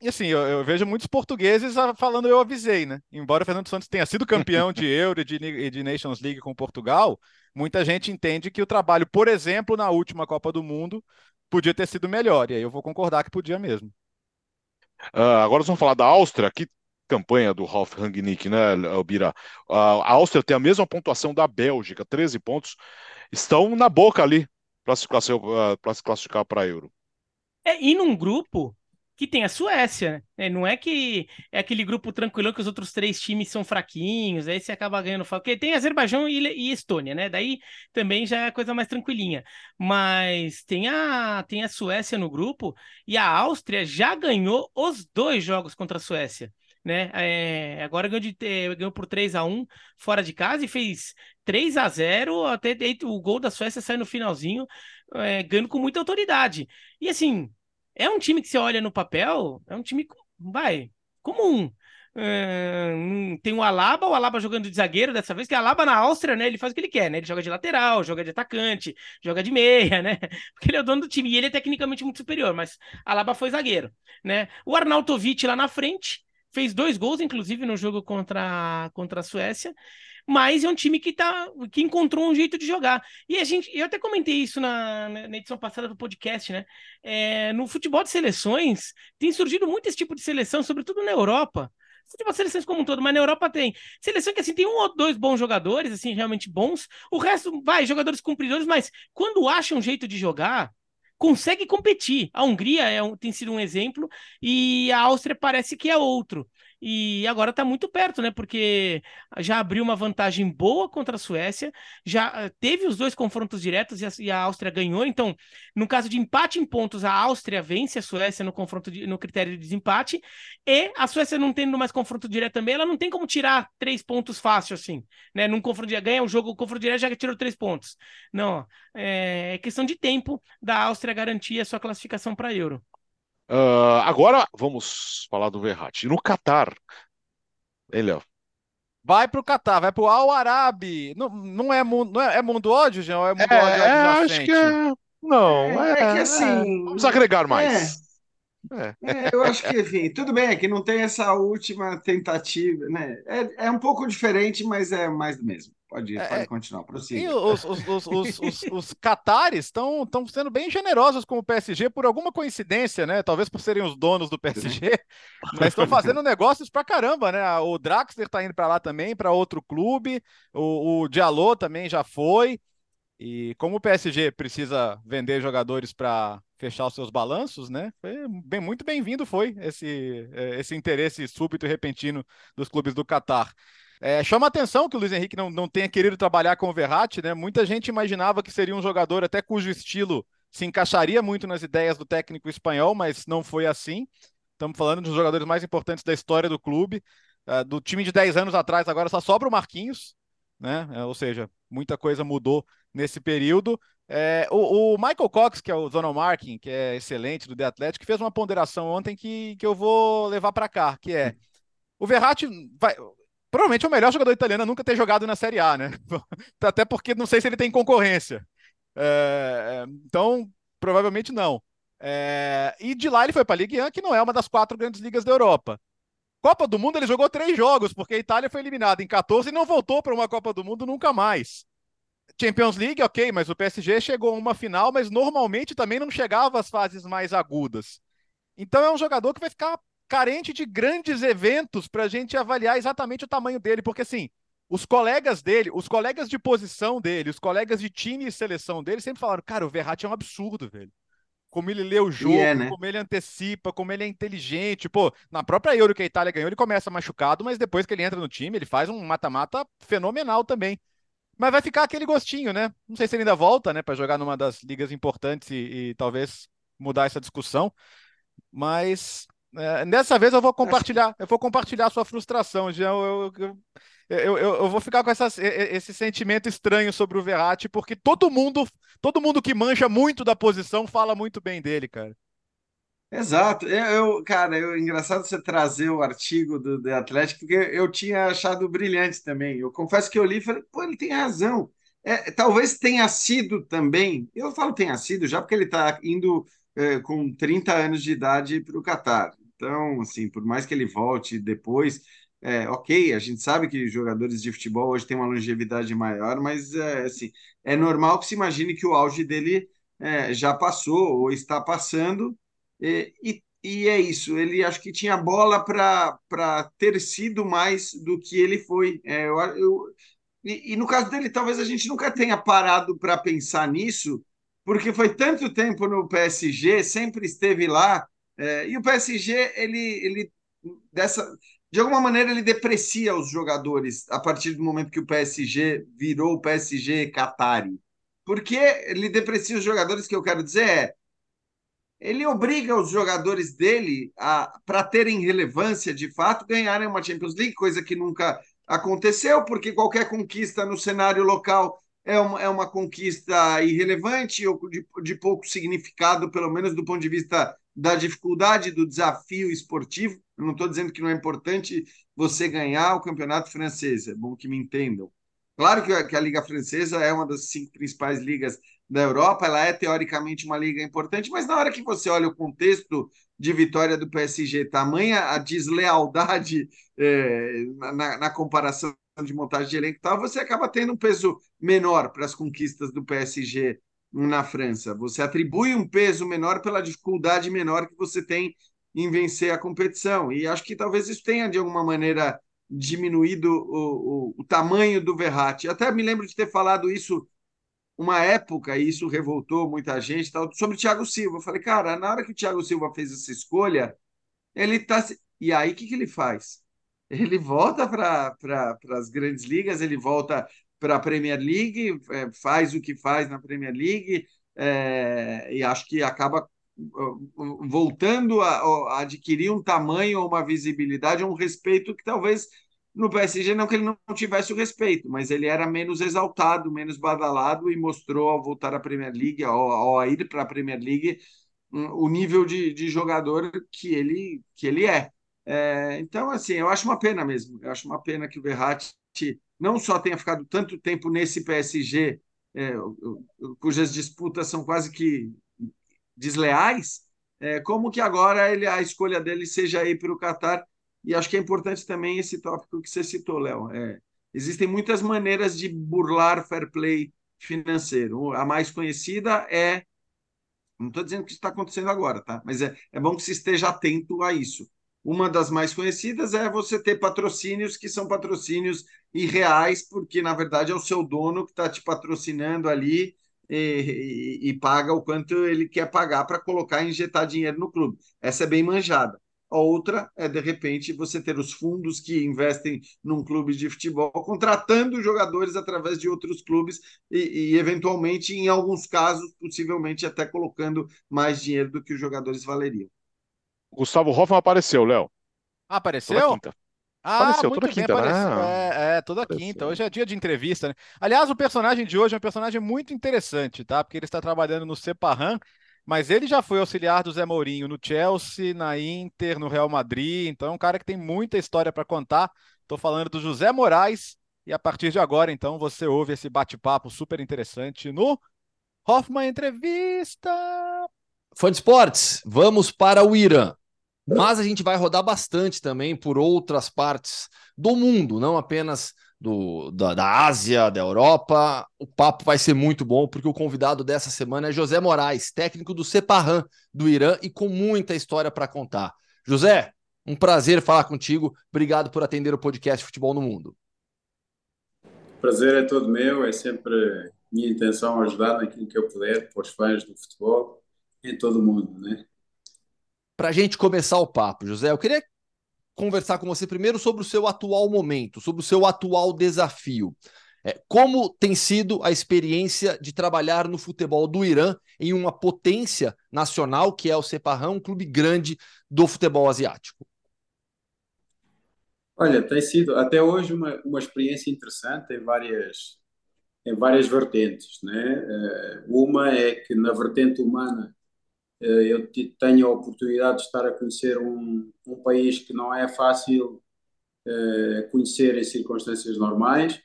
e assim, eu, eu, vejo muitos portugueses falando eu avisei, né? Embora o Fernando Santos tenha sido campeão de Euro e de, e de Nations League com Portugal, muita gente entende que o trabalho, por exemplo, na última Copa do Mundo, podia ter sido melhor. E aí eu vou concordar que podia mesmo. Uh, agora nós vamos falar da Áustria, que campanha do Ralf Rangnick, né, Bira? Uh, a Áustria tem a mesma pontuação da Bélgica, 13 pontos. Estão na boca ali para se classificar para Euro. É, e num grupo que tem a Suécia, né? Não é que é aquele grupo tranquilão que os outros três times são fraquinhos, aí você acaba ganhando. Porque tem Azerbaijão e, e Estônia, né? Daí também já é coisa mais tranquilinha. Mas tem a, tem a Suécia no grupo e a Áustria já ganhou os dois jogos contra a Suécia. Né? É, agora ganhou, de, ganhou por 3 a 1 fora de casa e fez 3 a 0 até o gol da Suécia sai no finalzinho, é, ganhando com muita autoridade. E assim, é um time que você olha no papel, é um time, vai, comum. É, tem o Alaba, o Alaba jogando de zagueiro dessa vez, que Alaba na Áustria, né? Ele faz o que ele quer, né? Ele joga de lateral, joga de atacante, joga de meia, né? Porque ele é o dono do time e ele é tecnicamente muito superior, mas Alaba foi zagueiro, né? O Arnautovic lá na frente fez dois gols, inclusive, no jogo contra, contra a Suécia mas é um time que, tá, que encontrou um jeito de jogar. E a gente, eu até comentei isso na, na edição passada do podcast, né? É, no futebol de seleções, tem surgido muito esse tipo de seleção, sobretudo na Europa. Futebol de seleções como um todo, mas na Europa tem. Seleção que assim tem um ou dois bons jogadores, assim, realmente bons. O resto, vai, jogadores cumpridores, mas quando acha um jeito de jogar, consegue competir. A Hungria é um, tem sido um exemplo e a Áustria parece que é outro e agora está muito perto, né? Porque já abriu uma vantagem boa contra a Suécia, já eh, teve os dois confrontos diretos e a, e a, Áustria ganhou. Então, no caso de empate em pontos, a Áustria vence a Suécia no confronto de, no critério de desempate, e a Suécia não tendo mais confronto direto também, ela não tem como tirar três pontos fácil assim, né? Num confronto direto, ganha o jogo, o confronto direto já tirou três pontos. Não, é, é questão de tempo da Áustria garantir a sua classificação para Euro. Uh, agora vamos falar do Verratti. No Catar, ele ó. Vai pro Catar, vai pro Al Arabi. Não, não, é, não é, é mundo ódio, João? É mundo é, ódio é, acho que é. Não, é, é que assim. Vamos agregar mais. É, é, eu acho que, enfim, tudo bem, é que não tem essa última tentativa, né? É, é um pouco diferente, mas é mais do mesmo. Pode, é, pode é. continuar, prossiga. E os, os, os, os, os, os catares estão sendo bem generosos com o PSG por alguma coincidência, né? Talvez por serem os donos do PSG, mas estão fazendo negócios pra caramba, né? O Draxler tá indo para lá também, para outro clube, o, o Diallo também já foi. E como o PSG precisa vender jogadores para fechar os seus balanços, né? Foi bem, muito bem-vindo foi esse, é, esse interesse súbito e repentino dos clubes do Catar. É, chama atenção que o Luiz Henrique não, não tenha querido trabalhar com o Verratti, né? Muita gente imaginava que seria um jogador até cujo estilo se encaixaria muito nas ideias do técnico espanhol, mas não foi assim. Estamos falando dos jogadores mais importantes da história do clube. Uh, do time de 10 anos atrás, agora só sobra o Marquinhos, né? É, ou seja, muita coisa mudou nesse período. É, o, o, Michael Cox, que é o Zonal Marking, que é excelente do The Athletic, fez uma ponderação ontem que, que eu vou levar para cá, que é o Verratti vai, provavelmente é o melhor jogador italiano a nunca ter jogado na Série A, né? Até porque não sei se ele tem concorrência. É, então, provavelmente não. É, e de lá ele foi para a Ligue 1, que não é uma das quatro grandes ligas da Europa. Copa do Mundo ele jogou três jogos, porque a Itália foi eliminada em 14 e não voltou para uma Copa do Mundo nunca mais. Champions League, ok, mas o PSG chegou a uma final, mas normalmente também não chegava às fases mais agudas. Então é um jogador que vai ficar carente de grandes eventos para a gente avaliar exatamente o tamanho dele, porque assim, os colegas dele, os colegas de posição dele, os colegas de time e seleção dele sempre falaram, cara, o Verratti é um absurdo, velho. Como ele lê o jogo, é, né? como ele antecipa, como ele é inteligente. Pô, na própria Euro que a Itália ganhou, ele começa machucado, mas depois que ele entra no time, ele faz um mata-mata fenomenal também. Mas vai ficar aquele gostinho, né? Não sei se ele ainda volta, né, para jogar numa das ligas importantes e, e talvez mudar essa discussão. Mas é, dessa vez eu vou compartilhar, eu vou compartilhar a sua frustração, Jean. Eu, eu, eu, eu, eu vou ficar com essas, esse sentimento estranho sobre o Verratti, porque todo mundo, todo mundo que manja muito da posição fala muito bem dele, cara. Exato. Eu, cara, eu, engraçado você trazer o artigo do The Atlético, porque eu tinha achado brilhante também. Eu confesso que eu li e falei, pô, ele tem razão. É, talvez tenha sido também, eu falo tenha sido já porque ele está indo é, com 30 anos de idade para o Catar. Então, assim, por mais que ele volte depois, é, ok, a gente sabe que jogadores de futebol hoje têm uma longevidade maior, mas é, assim, é normal que se imagine que o auge dele é, já passou ou está passando, e, e, e, é isso. Ele acho que tinha bola para ter sido mais do que ele foi. É, eu, eu, e, e, no caso dele, talvez a gente nunca tenha parado para pensar nisso, porque foi tanto tempo no PSG, sempre esteve lá, é, e o PSG, ele, ele dessa, de alguma maneira, ele deprecia os jogadores a partir do momento que o PSG virou o PSG Qatari. Porque ele deprecia os jogadores, que eu quero dizer é, ele obriga os jogadores dele a, para terem relevância de fato, ganharem uma Champions League, coisa que nunca aconteceu, porque qualquer conquista no cenário local é uma, é uma conquista irrelevante ou de, de pouco significado, pelo menos do ponto de vista da dificuldade do desafio esportivo. Eu não estou dizendo que não é importante você ganhar o campeonato francês, é bom que me entendam. Claro que a, que a Liga Francesa é uma das cinco principais ligas da Europa, ela é teoricamente uma liga importante, mas na hora que você olha o contexto de vitória do PSG, tamanha a deslealdade é, na, na, comparação de montagem de elenco e tal, você acaba tendo um peso menor para as conquistas do PSG na França. Você atribui um peso menor pela dificuldade menor que você tem em vencer a competição. E acho que talvez isso tenha, de alguma maneira, diminuído o, o, o tamanho do Verratti. Até me lembro de ter falado isso uma época, e isso revoltou muita gente, tal, sobre o Thiago Silva. Eu falei, cara, na hora que o Thiago Silva fez essa escolha, ele está. E aí, o que, que ele faz? Ele volta para pra, as grandes ligas, ele volta para a Premier League, é, faz o que faz na Premier League, é, e acho que acaba voltando a, a, adquirir um tamanho, uma visibilidade, um respeito que talvez no PSG não que ele não tivesse o respeito, mas ele era menos exaltado, menos badalado e mostrou ao voltar à Premier League, ao, ao ir para a Premier League, o nível de, de jogador que ele, que ele é. é. Então, assim, eu acho uma pena mesmo. Eu acho uma pena que o Verratti não só tenha ficado tanto tempo nesse PSG, é, cujas disputas são quase que desleais, é, como que agora ele, a escolha dele seja ir para o Qatar e acho que é importante também esse tópico que você citou, Léo. É, existem muitas maneiras de burlar fair play financeiro. A mais conhecida é. Não estou dizendo que isso está acontecendo agora, tá? Mas é, é bom que se esteja atento a isso. Uma das mais conhecidas é você ter patrocínios que são patrocínios irreais, porque na verdade é o seu dono que está te patrocinando ali e, e, e, paga o quanto ele quer pagar para colocar e injetar dinheiro no clube. Essa é bem manjada. A outra é, de repente, você ter os fundos que investem num clube de futebol, contratando jogadores através de outros clubes e, e, eventualmente, em alguns casos, possivelmente até colocando mais dinheiro do que os jogadores valeriam. Gustavo Hoffman apareceu, Léo. Apareceu? Toda quinta. Ah, apareceu toda bem, quinta, né? É, é, toda apareceu. quinta. Hoje é dia de entrevista, né? Aliás, o personagem de hoje é um personagem muito interessante, tá? Porque ele está trabalhando no Separran mas ele já foi auxiliar do Zé Mourinho no Chelsea, na Inter, no Real Madrid. Então é um cara que tem muita história para contar. Estou falando do José Moraes. E a partir de agora, então, você ouve esse bate-papo super interessante no Hoffman Entrevista. Fã de esportes, vamos para o Irã. Mas a gente vai rodar bastante também por outras partes do mundo, não apenas do, da, da Ásia, da Europa. O papo vai ser muito bom, porque o convidado dessa semana é José Moraes, técnico do Sepahan do Irã e com muita história para contar. José, um prazer falar contigo. Obrigado por atender o podcast Futebol no Mundo. Prazer é todo meu, é sempre minha intenção ajudar naquilo que eu puder para os fãs do futebol em todo o mundo, né? Para a gente começar o papo, José, eu queria conversar com você primeiro sobre o seu atual momento, sobre o seu atual desafio. É, como tem sido a experiência de trabalhar no futebol do Irã em uma potência nacional, que é o Separrão, um clube grande do futebol asiático? Olha, tem sido até hoje uma, uma experiência interessante em várias, em várias vertentes. Né? É, uma é que na vertente humana eu tenho a oportunidade de estar a conhecer um, um país que não é fácil uh, conhecer em circunstâncias normais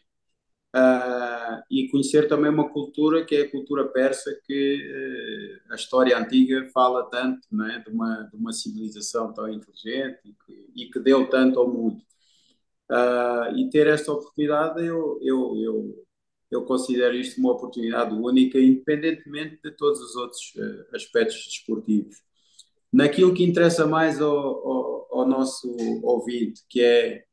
uh, e conhecer também uma cultura que é a cultura persa que uh, a história antiga fala tanto né, de, uma, de uma civilização tão inteligente e que, e que deu tanto ao mundo. e ter esta oportunidade eu, eu, eu eu considero isto uma oportunidade única, independentemente de todos os outros uh, aspectos desportivos. Naquilo que interessa mais ao, ao, ao, nosso ouvinte, que é,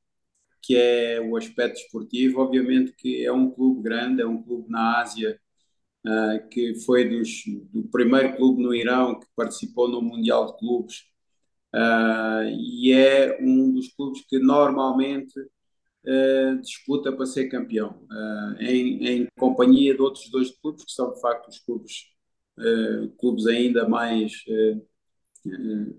que é o aspecto desportivo, obviamente que é um clube grande, é um clube na Ásia, uh, que foi dos, do primeiro clube no Irão que participou no Mundial de Clubes, uh, e é um dos clubes que normalmente uh, disputa para ser campeão, uh, em, em, companhia de outros dois clubes, que são de facto os clubes, uh, clubes ainda mais,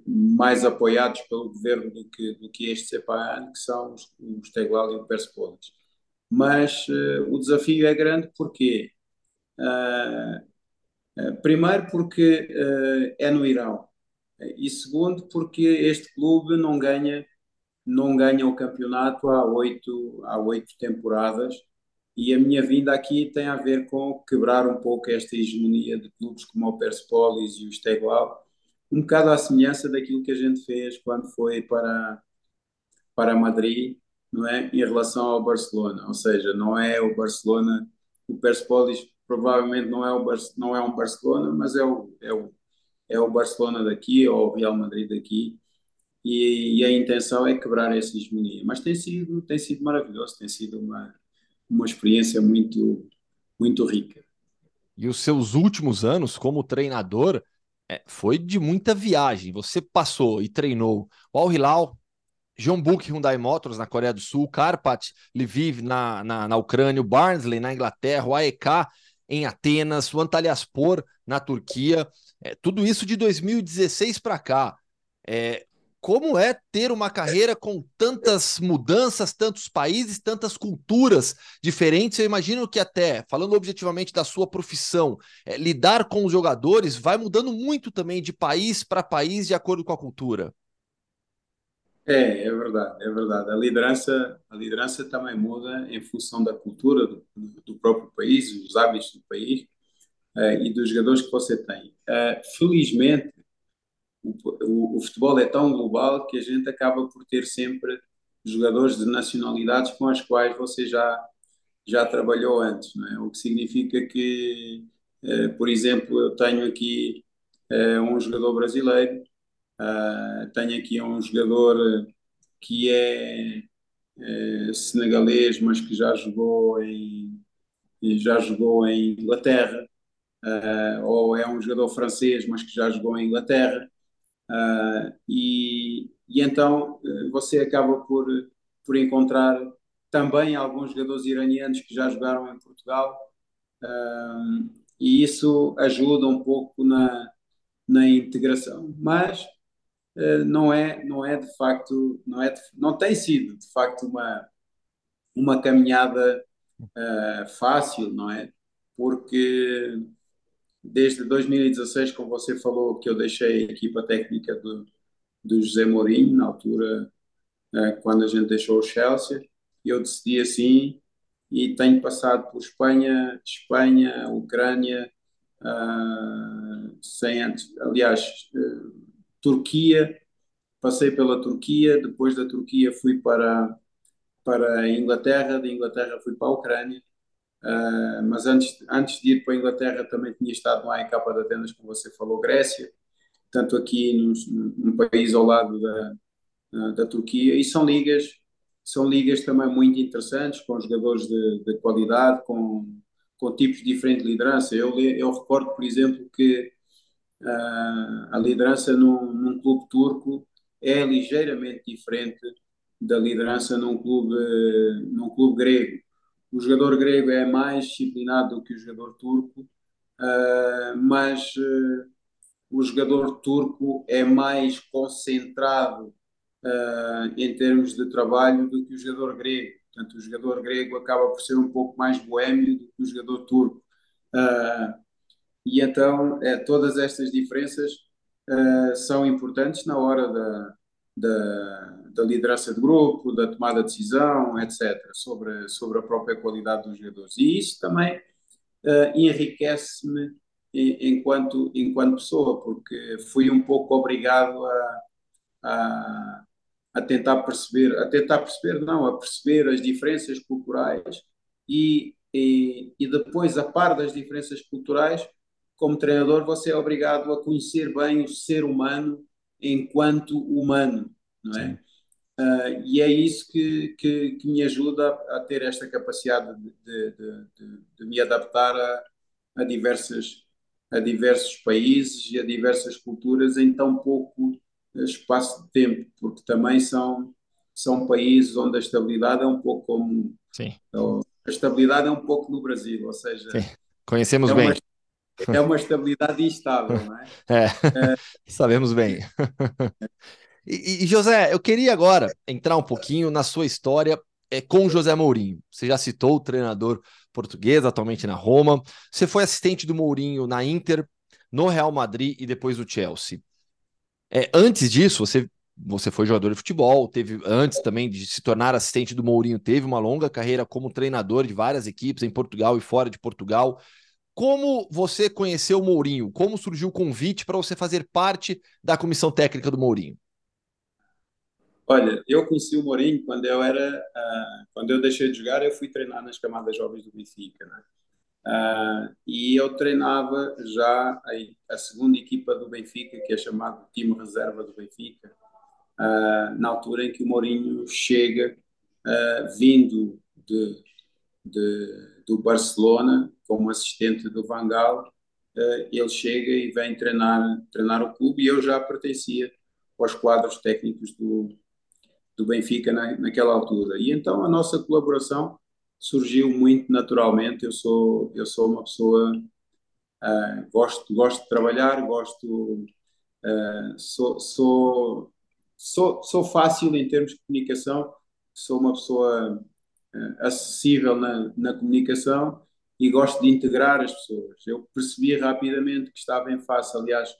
mais apoiados pelo governo do que, do que este CEPAN, que são os, os Teglal e o Persepolis. Mas o desafio é grande porque, primeiro, porque é no Irão, e segundo, porque este clube não ganha não ganha o campeonato há oito, há oito temporadas e a minha vinda aqui tem a ver com quebrar um pouco esta hegemonia de clubes como o Persepolis e o Stegual, um bocado à semelhança daquilo que a gente fez quando foi para, para Madrid, não é? Em relação ao Barcelona, ou seja, não é o Barcelona, o Persepolis provavelmente não é, o não é um Barcelona, mas é o, é, o, é o Barcelona daqui ou o Real Madrid daqui, e, e, a intenção é quebrar essa hegemonia. Mas tem sido, tem sido maravilhoso, tem sido uma, uma experiência muito, muito rica. E os seus últimos anos como treinador é, foi de muita viagem. Você passou e treinou o Al Hilal, Jeonbuk Hyundai Motors na Coreia do Sul, Karpat Lviv na, na, na Ucrânia, o Barnsley na Inglaterra, o AEK em Atenas, o Antalyaspor na Turquia. É, tudo isso de 2016 para cá. É, como é ter uma carreira com tantas mudanças, tantos países, tantas culturas diferentes. Eu imagino que até, falando objetivamente da sua profissão, é, lidar com os jogadores vai mudando muito também de país para país de acordo com a cultura. É, é verdade, é verdade. A liderança, a liderança também muda em função da cultura do, do próprio país, dos hábitos do país uh, e dos jogadores que você tem. Uh, felizmente, o, o, futebol é tão global que a gente acaba por ter sempre jogadores de nacionalidades com as quais você já, já trabalhou antes, não é? O que significa que, eh, por exemplo, eu tenho aqui eh, um jogador brasileiro, uh, tenho aqui um jogador que é eh, senegalês, mas que já jogou em, já jogou em Inglaterra, uh, ou é um jogador francês, mas que já jogou em Inglaterra. Uh, e, e, então uh, você acaba por, por encontrar também alguns jogadores iranianos que já jogaram em Portugal uh, e isso ajuda um pouco na, na integração, mas não é não é de facto não é de, não tem sido de facto uma uma caminhada fácil, não é? Porque desde 2016, como você falou, que eu deixei a equipa técnica do, do José Mourinho, na altura, eh, quando a gente deixou o Chelsea, eu decidi assim e tenho passado por Espanha, Espanha, Ucrânia, uh, sem antes, aliás, uh, Turquia, passei pela Turquia, depois da Turquia fui para, para a Inglaterra, da Inglaterra fui para a Ucrânia, Uh, mas antes, antes de ir para a Inglaterra também tinha estado lá em Capa de Atenas, como você falou, Grécia, tanto aqui num, num país ao lado da, da Turquia, e são ligas, são ligas também muito interessantes, com jogadores de, de qualidade, com, com tipos diferentes de liderança. Eu, eu recordo, por exemplo, que uh, a liderança num, num clube turco é ligeiramente diferente da liderança num clube, num clube grego o jogador grego é mais disciplinado do que o jogador turco, uh, mas uh, o jogador turco é mais concentrado uh, em termos de trabalho do que o jogador grego. Portanto, o jogador grego acaba por ser um pouco mais boêmio do que o jogador turco. e então, é, todas estas diferenças são importantes na hora da, da da liderança de grupo, da tomada de decisão, etc., sobre, sobre a própria qualidade dos jogadores. E isso também uh, enriquece-me enquanto, enquanto pessoa, porque fui um pouco obrigado a, a, a, tentar perceber, a tentar perceber, não, a perceber as diferenças culturais e e, e depois, a par das diferenças culturais, como treinador, você é obrigado a conhecer bem o ser humano enquanto humano, não é? Uh, e é isso que, que, que, me ajuda a, ter esta capacidade de, de, de, de me adaptar a, a, diversas, a diversos países e a diversas culturas em tão pouco espaço de tempo, porque também são, são países onde a estabilidade é um pouco como. Sim. A estabilidade é um pouco no Brasil, ou seja. Sim. Conhecemos é bem. Uma, é uma estabilidade instável, não é? É, é sabemos bem. E, e, José, eu queria agora entrar um pouquinho na sua história é, com José Mourinho. Você já citou o treinador português, atualmente na Roma. Você foi assistente do Mourinho na Inter, no Real Madrid e depois do Chelsea. É, antes disso, você, você foi jogador de futebol, teve antes também de se tornar assistente do Mourinho, teve uma longa carreira como treinador de várias equipes em Portugal e fora de Portugal. Como você conheceu o Mourinho? Como surgiu o convite para você fazer parte da comissão técnica do Mourinho? Olha, eu conheci o Mourinho quando eu era, uh, quando eu deixei de jogar, eu fui treinar nas camadas jovens do Benfica, né? Uh, e eu treinava já a, a, segunda equipa do Benfica, que é chamado time reserva do Benfica, uh, na altura em que o Mourinho chega, vindo de, de, do Barcelona como assistente do Van Gaal, ele chega e vem treinar, treinar o clube e eu já pertencia aos quadros técnicos do, do Benfica na, naquela altura. E então a nossa colaboração surgiu muito naturalmente. Eu sou eu sou uma pessoa uh, gosto gosto de trabalhar, gosto uh, sou, sou sou sou fácil em termos de comunicação. Sou uma pessoa acessível na, na comunicação e gosto de integrar as pessoas. Eu percebi rapidamente que estava em face, aliás,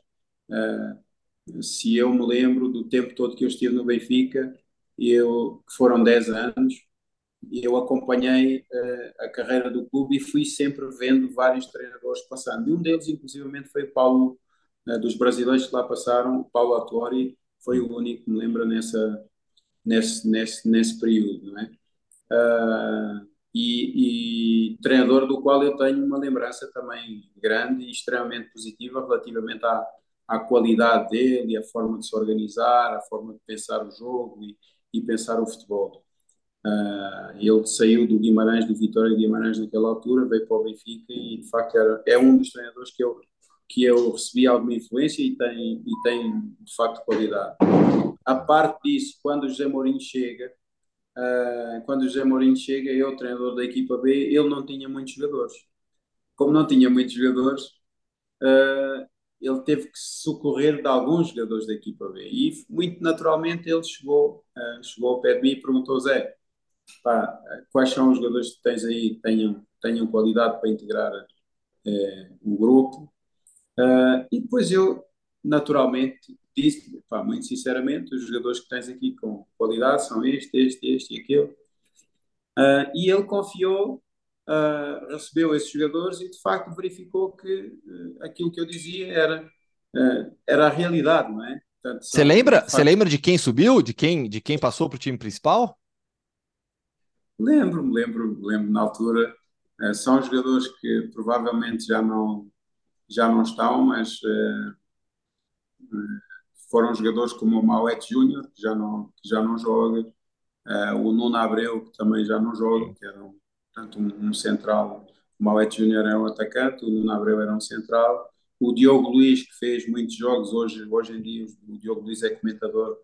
se eu me lembro do tempo todo que eu estive no Benfica, eu, que foram 10 anos, eu acompanhei uh, a carreira do clube e fui sempre vendo vários treinadores passando. E um deles, inclusivamente, foi o Paulo, uh, dos brasileiros que lá passaram, o Paulo Attori, foi o único que me lembra nessa, nesse, nesse, nesse período, não é? Uh, e, e, treinador do qual eu tenho uma lembrança também grande e extremamente positiva relativamente à, à qualidade dele, à forma de se organizar, à forma de pensar o jogo e, e pensar o futebol. Uh, ele saiu do Guimarães, do Vitória de Guimarães naquela altura, veio para o Benfica e de facto era, é um dos treinadores que eu, que eu recebi alguma influência e tem, e tem de facto qualidade. A parte disso, quando o José Mourinho chega, uh, quando o José Mourinho chega, eu, treinador da equipa B, ele não tinha muitos jogadores. Como não tinha muitos jogadores, uh, ele teve que socorrer de alguns jogadores da equipa B. E muito naturalmente ele chegou, uh, chegou ao pé de mim e perguntou: Zé, pá, quais são os jogadores que tens aí que tenham, tenham qualidade para integrar o grupo? Uh, e depois eu, naturalmente, disse, pá, muito sinceramente, os jogadores que tens aqui com qualidade são este, este, este e aquele. e ele confiou uh, recebeu esses jogadores e de facto verificou que uh, aquilo que eu dizia era, uh, era a realidade, não é? Você lembra, facto... lembra de quem subiu, de quem, de quem passou para o time principal? Lembro-me, lembro, lembro na altura. são jogadores que provavelmente já não, já não estão, mas foram jogadores como o Mauete Júnior, que já não, que já não joga, o Nuno Abreu, que também já não joga, que era um, portanto, um, um central. O Mauete Júnior era um atacante, o Nuno Abreu era um central. O Diogo Luiz, que fez muitos jogos, hoje, hoje em dia o Diogo Luiz é comentador,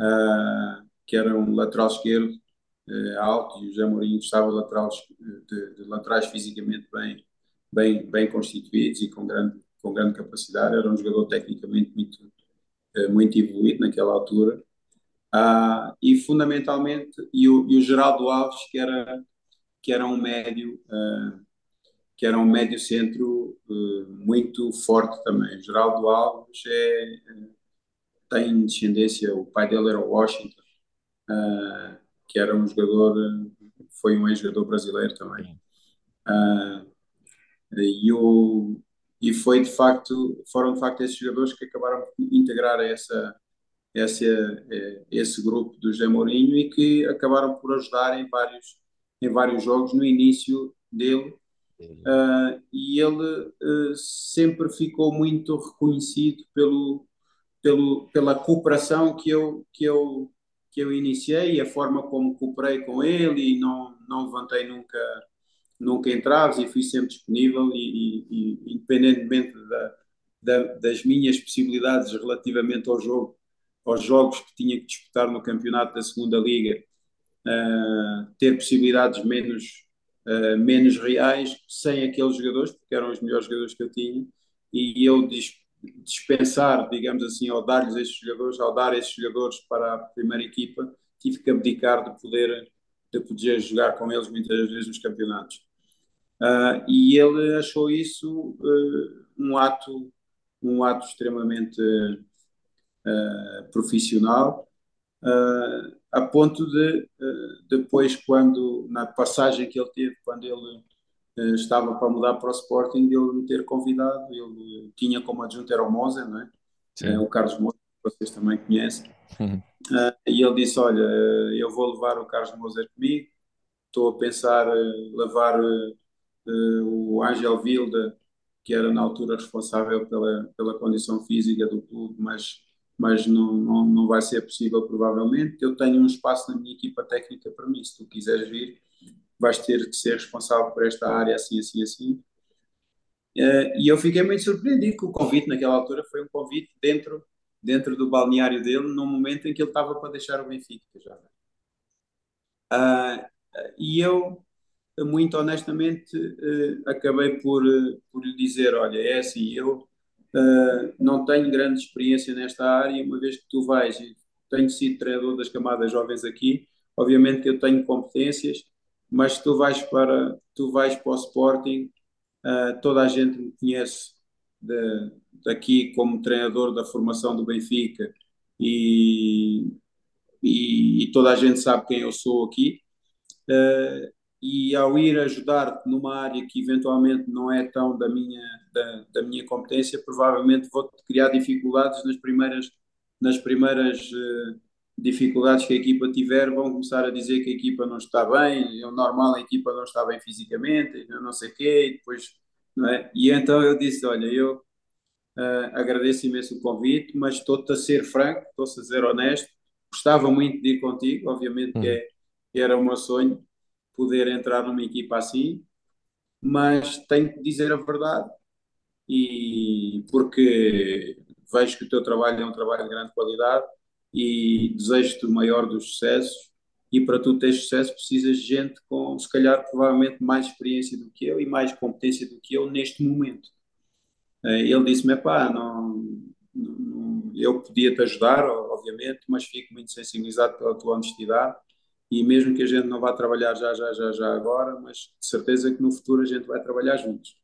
uh, que era um lateral esquerdo uh, alto, e o José Mourinho estava lateral, de, de, laterais fisicamente bem, bem, bem constituídos e com grande, com grande capacidade. Era um jogador tecnicamente muito, uh, muito evoluído naquela altura. Uh, e fundamentalmente, e o, e o Geraldo Alves, que era que era um médio, uh, que era um médio centro uh, muito forte também. Geraldo Alves é, tem descendência, o pai dele era o Washington, uh, que era um jogador, foi um ex-jogador brasileiro também. e, o, e foi de facto, foram de facto esses jogadores que acabaram por integrar essa, esse, esse grupo do José Mourinho e que acabaram por ajudar em vários em vários jogos no início dele. Uh, e ele uh, sempre ficou muito reconhecido pelo, pelo, pela cooperação que eu, que, eu, que eu iniciei e a forma como cooperei com ele e não, não levantei nunca, nunca entraves e fui sempre disponível e, e, e independentemente da, da, das minhas possibilidades relativamente ao jogo, aos jogos que tinha que disputar no campeonato da segunda liga, uh, ter possibilidades menos, uh, menos reais sem aqueles jogadores, porque eram os melhores jogadores que eu tinha, e eu dispensar, digamos assim, ao dar-lhes estes jogadores, ao dar estes jogadores para a primeira equipa, tive que abdicar de poder, de poder jogar com eles muitas vezes nos campeonatos. Uh, e ele achou isso uh, um ato um ato extremamente uh, profissional, a ponto de depois, quando na passagem que ele teve, quando ele estava para mudar para o Sporting, ele me ter convidado, ele tinha como adjunto era o Moser, não é? o Carlos Moser, que vocês também conhecem, uhum. e ele disse, olha, eu vou levar o Carlos Moser comigo, estou a pensar levar o Ángel Vilda que era na altura responsável pela, pela condição física do clube, mas, mas não, não, não vai ser possível provavelmente. Eu tenho um espaço na minha equipa técnica para mim, se tu quiseres vir, vais ter que ser responsável por esta área assim, assim, assim. Uh, e eu fiquei muito surpreendido que o convite naquela altura foi um convite dentro, dentro do balneário dele, num momento em que ele estava para deixar o Benfica já. Uh, e eu muito honestamente, uh, acabei por, uh, por lhe dizer: olha, é assim, eu uh, não tenho grande experiência nesta área, uma vez que tu vais, tenho sido treinador das camadas jovens aqui, obviamente que eu tenho competências, mas tu vais para, tu vais para o Sporting, toda a gente me conhece de, daqui como treinador da formação do Benfica e, e, e toda a gente sabe quem eu sou aqui. Uh, e ao ir ajudar-te numa área que eventualmente não é tão da minha, da, da minha competência, provavelmente vou-te criar dificuldades nas primeiras, nas primeiras uh, dificuldades que a equipa tiver, vão começar a dizer que a equipa não está bem, é o normal a equipa não está bem fisicamente, não sei o quê, e depois, não é? E então eu disse, olha, eu uh, agradeço imenso o convite, mas estou-te a ser franco, estou-te a ser honesto, gostava muito de ir contigo, obviamente que, é, que era o meu sonho, poder entrar numa equipa assim, mas tenho que dizer a verdade e porque vejo que o teu trabalho é um trabalho de grande qualidade e desejo-te o maior dos sucessos e para tu teres sucesso precisas de gente com, se calhar, provavelmente mais experiência do que eu e mais competência do que eu neste momento. Eh, ele disse-me, pá, não, não, eu podia-te ajudar, obviamente, mas fico muito sensibilizado pela tua honestidade e mesmo que a gente não vá trabalhar já, já, já, já agora, mas de certeza que no futuro a gente vai trabalhar juntos.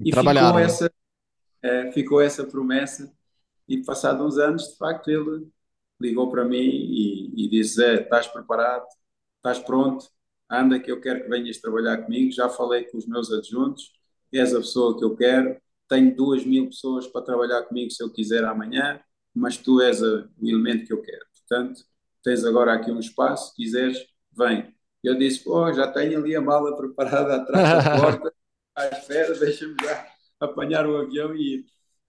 E, ficou, né? essa, é, ficou essa promessa, e passados uns anos, de facto, ele ligou para mim e, e disse: Zé, estás preparado? Estás pronto? Anda, que eu quero que venhas trabalhar comigo. Já falei com os meus adjuntos, és a pessoa que eu quero. Tenho duas mil pessoas para trabalhar comigo se eu quiser amanhã, mas tu és o elemento que eu quero. Portanto, tens agora aqui um espaço, se quiseres, vem. Eu disse, pô, já tenho ali a mala preparada atrás da porta, à espera, deixa-me já apanhar o avião e ir.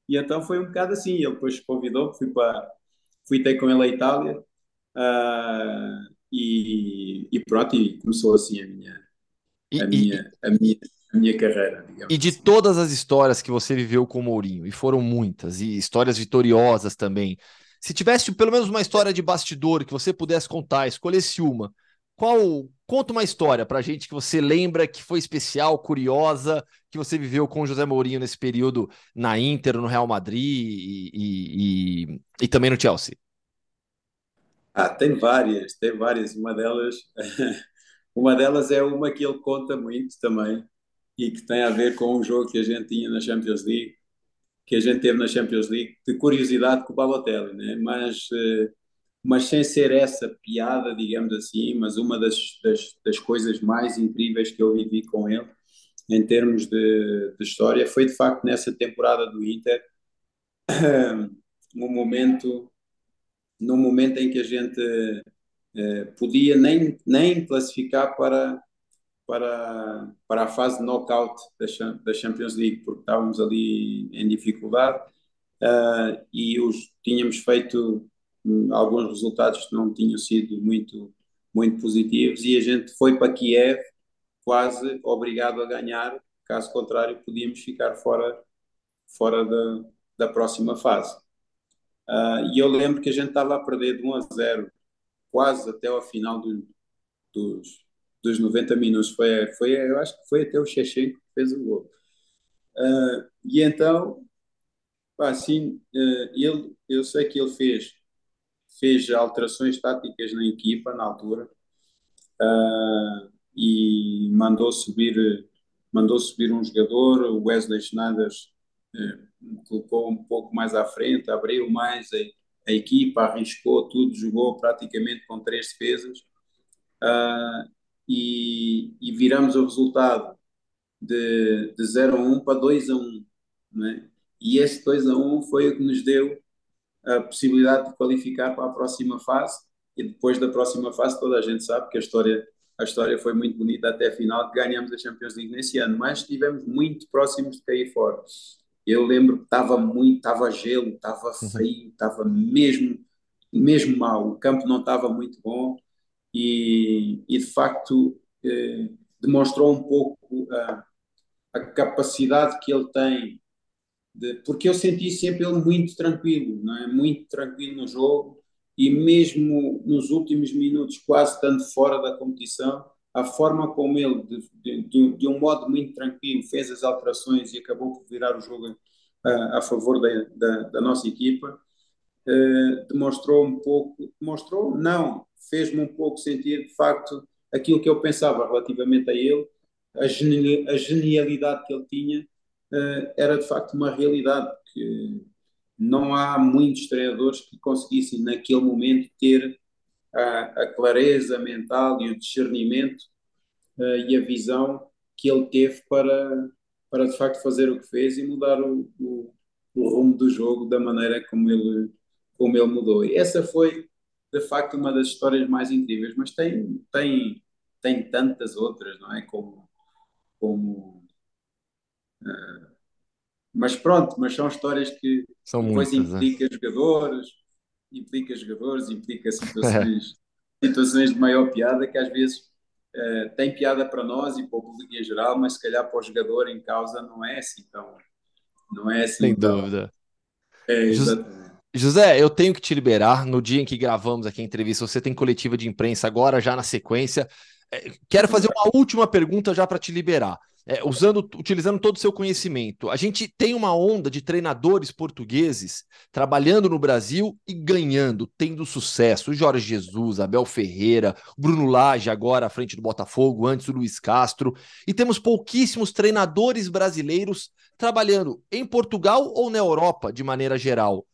E então foi um bocado assim, ele depois convidou, fui para, fui ter com ele à Itália, uh, e, e, pronto, e começou assim a minha, a e, minha, a minha, a minha carreira. E de assim. todas as histórias que você viveu com o Mourinho, e foram muitas, e histórias vitoriosas também, se tivesse pelo menos uma história de bastidor que você pudesse contar, escolhesse uma, qual conta uma história para gente que você lembra que foi especial, curiosa, que você viveu com o José Mourinho nesse período na Inter, no Real Madrid e, e, e, e também no Chelsea. Ah, tem várias, tem várias. Uma delas, uma delas é uma que ele conta muito também e que tem a ver com um jogo que a gente tinha na Champions League que a gente teve na Champions League, de curiosidade com o Balotelli, né? mas, eh, mas sem ser essa piada, digamos assim, mas uma das, das, das coisas mais incríveis que eu vivi com ele, em termos de, de história, foi de facto nessa temporada do Inter, um momento, num momento em que a gente eh, podia nem, nem classificar para, para, para a fase de knockout da, Champions League, porque estávamos ali em dificuldade uh, e os, tínhamos feito um, alguns resultados que não tinham sido muito, muito positivos e a gente foi para Kiev quase obrigado a ganhar, caso contrário podíamos ficar fora, fora da, da próxima fase. Uh, e eu lembro que a gente estava a perder de 1 a 0 quase até ao final do, dos, dos 90 minutos. Foi, foi, eu acho que foi até o Shechenko que fez o gol. Uh, e então, assim, uh, ele, eu sei que ele fez, fez alterações táticas na equipa na altura uh, e mandou subir, mandou subir um jogador, o Wesley Schneider colocou um pouco mais à frente, abriu mais a, a equipa, arriscou tudo, jogou praticamente com três defesas. Uh, e, e viramos o resultado de, de 0 a 1 para 2 a 1. Né? E esse 2 a 1 foi o que nos deu a possibilidade de qualificar para a próxima fase. E depois da próxima fase, toda a gente sabe que a história, a história foi muito bonita até a final, que ganhamos a Champions League nesse ano, mas estivemos muito próximos de cair fora. Eu lembro que estava muito, estava gelo, estava uhum. frio, estava mesmo, mesmo mal. O campo não estava muito bom e, e de facto eh, demonstrou um pouco a, a, capacidade que ele tem, de, porque eu senti sempre ele muito tranquilo, não é? muito tranquilo no jogo e mesmo nos últimos minutos, quase estando fora da competição, a forma como ele, de, de, de um modo muito tranquilo, fez as alterações e acabou por virar o jogo a, a favor da, da, da nossa equipa, eh, demonstrou um pouco, demonstrou, não, fez-me um pouco sentir de facto aquilo que eu pensava relativamente a ele, a, geni a genialidade que ele tinha uh, era de facto uma realidade, porque não há muitos treinadores que conseguissem naquele momento ter a, a clareza mental e o discernimento uh, e a visão que ele teve para, para de facto fazer o que fez e mudar o, o, o rumo do jogo da maneira como ele como ele mudou. E essa foi, de facto, uma das histórias mais incríveis, mas tem, tem, tem tantas outras, não é? Como. como uh, mas pronto, mas são histórias que são depois muitas, implica é? jogadores, implica jogadores, implica situações, situações de maior piada que às vezes uh, tem piada para nós e para o público em geral, mas se calhar para o jogador em causa não é assim tão. Não é assim. Sem tão, dúvida. É, exatamente. José, eu tenho que te liberar. No dia em que gravamos aqui a entrevista, você tem coletiva de imprensa agora, já na sequência. É, quero fazer uma última pergunta já para te liberar. É, usando, utilizando todo o seu conhecimento. A gente tem uma onda de treinadores portugueses trabalhando no Brasil e ganhando, tendo sucesso. O Jorge Jesus, Abel Ferreira, Bruno Lage agora à frente do Botafogo, antes o Luiz Castro. E temos pouquíssimos treinadores brasileiros trabalhando em Portugal ou na Europa, de maneira geral.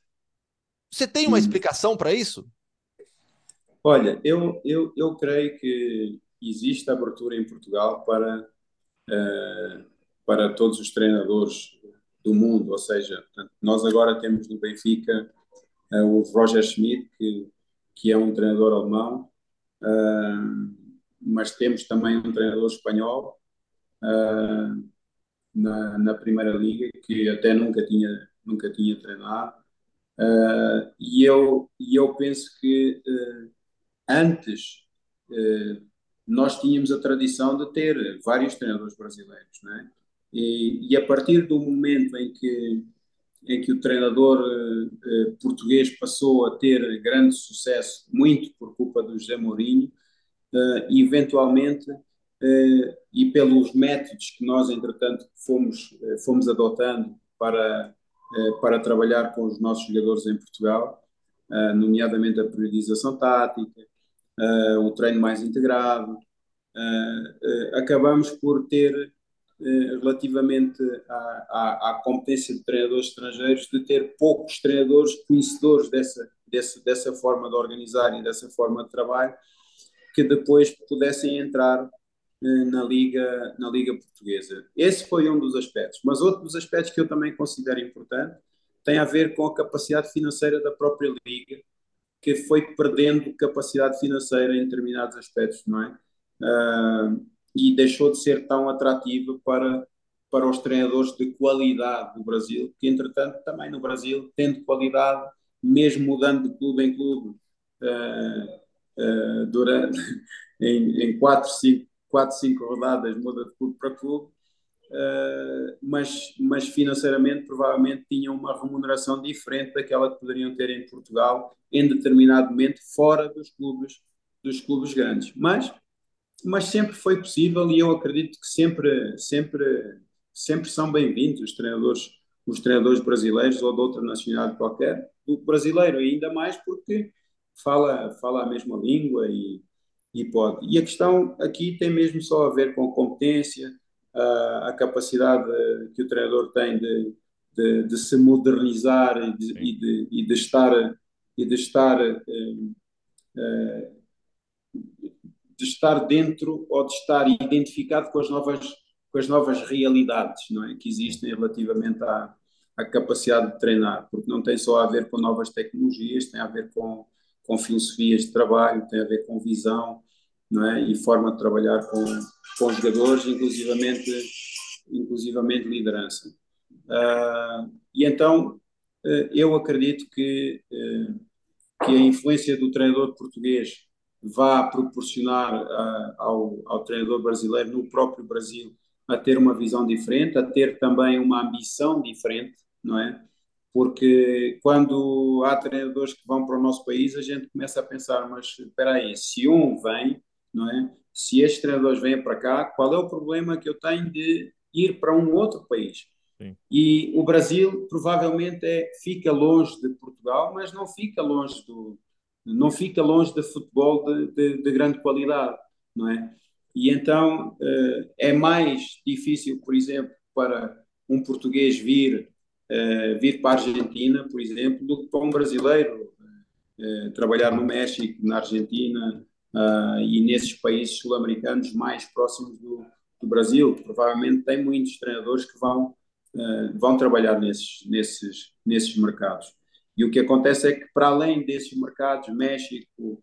Você tem uma explicação para isso? Olha, eu, eu, eu creio que existe abertura em Portugal para, uh, para todos os treinadores do mundo, ou seja, nós agora temos no Benfica uh, o Roger Schmidt, que, que é um treinador alemão, uh, mas temos também um treinador espanhol na, na Primeira Liga, que até nunca tinha, nunca tinha treinado. Uh, e, eu, e eu penso que uh, antes uh, nós tínhamos a tradição de ter vários treinadores brasileiros, né? E, e a partir do momento em que, em que o treinador português passou a ter grande sucesso, muito por culpa do José Mourinho, eventualmente, e pelos métodos que nós, entretanto, fomos, fomos adotando para eh, para trabalhar com os nossos jogadores em Portugal, eh, nomeadamente a priorização tática, eh, o treino mais integrado. acabamos por ter, relativamente à, à, à, competência de treinadores estrangeiros, de ter poucos treinadores conhecedores dessa, dessa, dessa forma de organizar e dessa forma de trabalho, que depois pudessem entrar na Liga, na Liga Portuguesa. Esse foi um dos aspectos. Mas outro dos aspectos que eu também considero importante tem a ver com a capacidade financeira da própria Liga, que foi perdendo capacidade financeira em determinados aspectos, não é? Uh, e deixou de ser tão atrativa para, para os treinadores de qualidade do Brasil, que entretanto também no Brasil, tendo qualidade, mesmo mudando de clube em clube, uh, uh, durante, em, em quatro, cinco, quatro, cinco rodadas, muda de clube para clube, uh, mas, mas financeiramente provavelmente tinham uma remuneração diferente daquela que poderiam ter em Portugal em determinado momento, fora dos clubes, dos clubes grandes. Mas mas sempre foi possível e eu acredito que sempre, sempre, sempre são bem-vindos os treinadores, os treinadores brasileiros ou de outra nacionalidade qualquer, o brasileiro ainda mais porque fala, fala a mesma língua e, e pode. E a questão aqui tem mesmo só a ver com competência, a, a capacidade que o treinador tem de, de, de se modernizar e de, e de, e de estar e de estar eh, eh, de estar dentro ou de estar identificado com as novas, com as novas realidades não é? que existem relativamente à, à capacidade de treinar, porque não tem só a ver com novas tecnologias, tem a ver com, com filosofias de trabalho, tem a ver com visão não é? e forma de trabalhar com, com jogadores, inclusivamente, inclusivamente liderança. Uh, e então uh, eu acredito que, uh, que a influência do treinador português vá proporcionar uh, ao, ao treinador brasileiro no próprio Brasil a ter uma visão diferente, a ter também uma ambição diferente, não é? Porque quando há treinadores que vão para o nosso país, a gente começa a pensar, mas espera aí, se um vem, não é? Se estes treinadores vêm para cá, qual é o problema que eu tenho de ir para um outro país? Sim. E o Brasil provavelmente é, fica longe de Portugal, mas não fica longe do, não fica longe de futebol de, de, de grande qualidade, não é? E então uh, é mais difícil, por exemplo, para um português vir, uh, vir para a Argentina, por exemplo, do que para um brasileiro uh, trabalhar no México, na Argentina e nesses países sul-americanos mais próximos do, do, Brasil. Provavelmente tem muitos treinadores que vão, vão trabalhar nesses, nesses, nesses mercados. E o que acontece é que, para além desses mercados, México,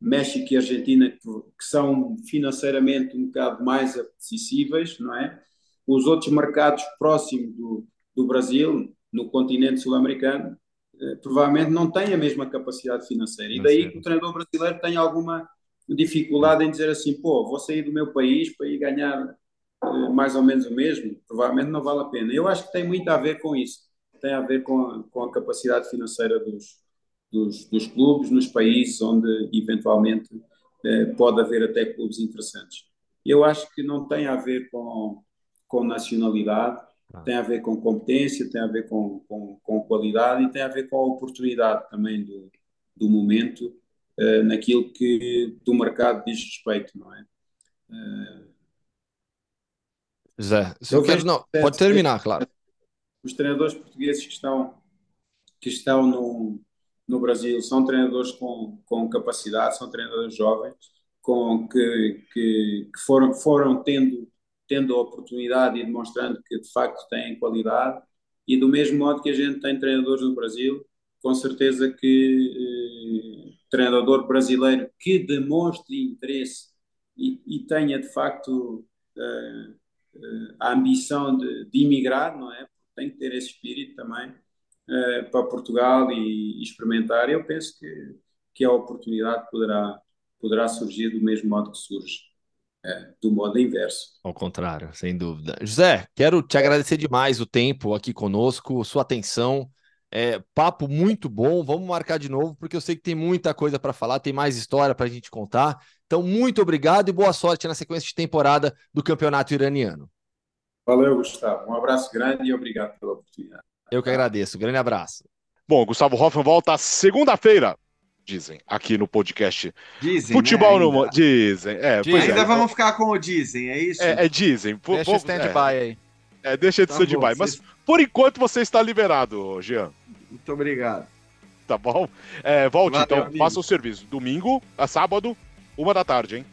México e Argentina, que, que, são financeiramente um bocado mais acessíveis, não é? Os outros mercados próximos do, do Brasil, no continente sul-americano, uh, provavelmente não têm a mesma capacidade financeira. E daí que o treinador brasileiro tem alguma dificuldade em dizer assim: pô, vou sair do meu país para ir ganhar uh, mais ou menos o mesmo. Provavelmente não vale a pena. Eu acho que tem muito a ver com isso tem a ver com a, com a capacidade financeira dos, dos, dos, clubes nos países onde eventualmente eh, pode haver até clubes interessantes. Eu acho que não tem a ver com, com nacionalidade. Tem a ver com competência, tem a ver com, com, com, qualidade e tem a ver com a oportunidade também do, do momento eh, naquilo que do mercado diz respeito, não é? Eh, Zé, se eu não, pode terminar, claro os treinadores portugueses que estão, que estão no, no Brasil são treinadores com, com capacidade, são treinadores jovens, com, que, que, que foram, foram tendo, tendo a oportunidade e demonstrando que de facto têm qualidade, e do mesmo modo que a gente tem treinadores no Brasil, com certeza que eh, treinador brasileiro que demonstre interesse e, e tenha de facto eh, eh, a ambição de, de imigrar, não é? tem que ter esse espírito também uh, para Portugal e, e, experimentar. Eu penso que, que a oportunidade poderá, poderá surgir do mesmo modo que surge, uh, do modo inverso. Ao contrário, sem dúvida. José, quero te agradecer demais o tempo aqui conosco, sua atenção. É, papo muito bom, vamos marcar de novo, porque eu sei que tem muita coisa para falar, tem mais história para a gente contar. Então, muito obrigado e boa sorte na sequência de temporada do Campeonato Iraniano. Valeu, Gustavo. Um abraço grande e obrigado pela oportunidade. Eu que agradeço. Grande abraço. Bom, Gustavo Hoffman volta segunda-feira, dizem, aqui no podcast. Dizem. Futebol né, no. Dizem. É, dizem. Ainda é. vamos ficar com o dizem, é isso? É, é dizem. Deixa o stand-by é. aí. É, deixa de tá stand-by. Mas vocês... por enquanto você está liberado, Jean. Muito obrigado. Tá bom? É, volte Valeu, então, amigo. faça o serviço. Domingo a sábado, uma da tarde, hein?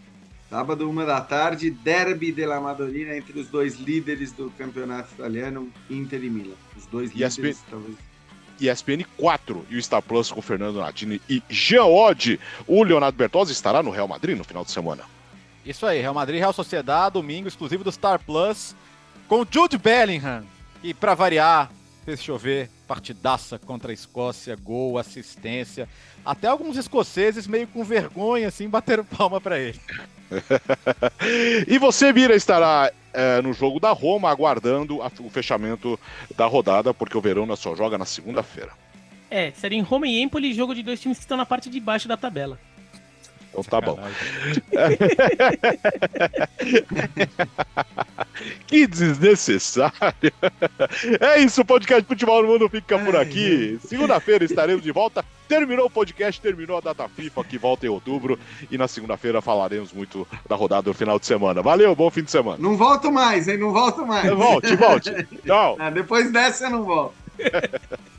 Sábado, uma da tarde, derby della Madonnina entre os dois líderes do campeonato italiano, Inter e Milan. Os dois líderes, talvez. ESPN 4 e o Star Plus com Fernando Natini e Jean Oddi. O Leonardo Bertozzi estará no Real Madrid no final de semana. Isso aí, Real Madrid, Real Sociedade, domingo, exclusivo do Star Plus, com Jude Bellingham. E para variar, fez chover, partidaça contra a Escócia, gol, assistência. Até alguns escoceses meio com vergonha, assim, bateram palma para ele. e você, Mira, estará é, no jogo da Roma, aguardando a, o fechamento da rodada, porque o Verona só joga na segunda-feira. É, seria em Roma e Empoli, jogo de dois times que estão na parte de baixo da tabela. Então tá bom. que desnecessário. É isso, o podcast Futebol no Mundo fica por aqui. Segunda-feira estaremos de volta. Terminou o podcast, terminou a data FIFA, que volta em outubro. E na segunda-feira falaremos muito da rodada do final de semana. Valeu, bom fim de semana. Não volto mais, hein? Não volto mais. Volte, volte. Tchau. É, depois dessa eu não volto.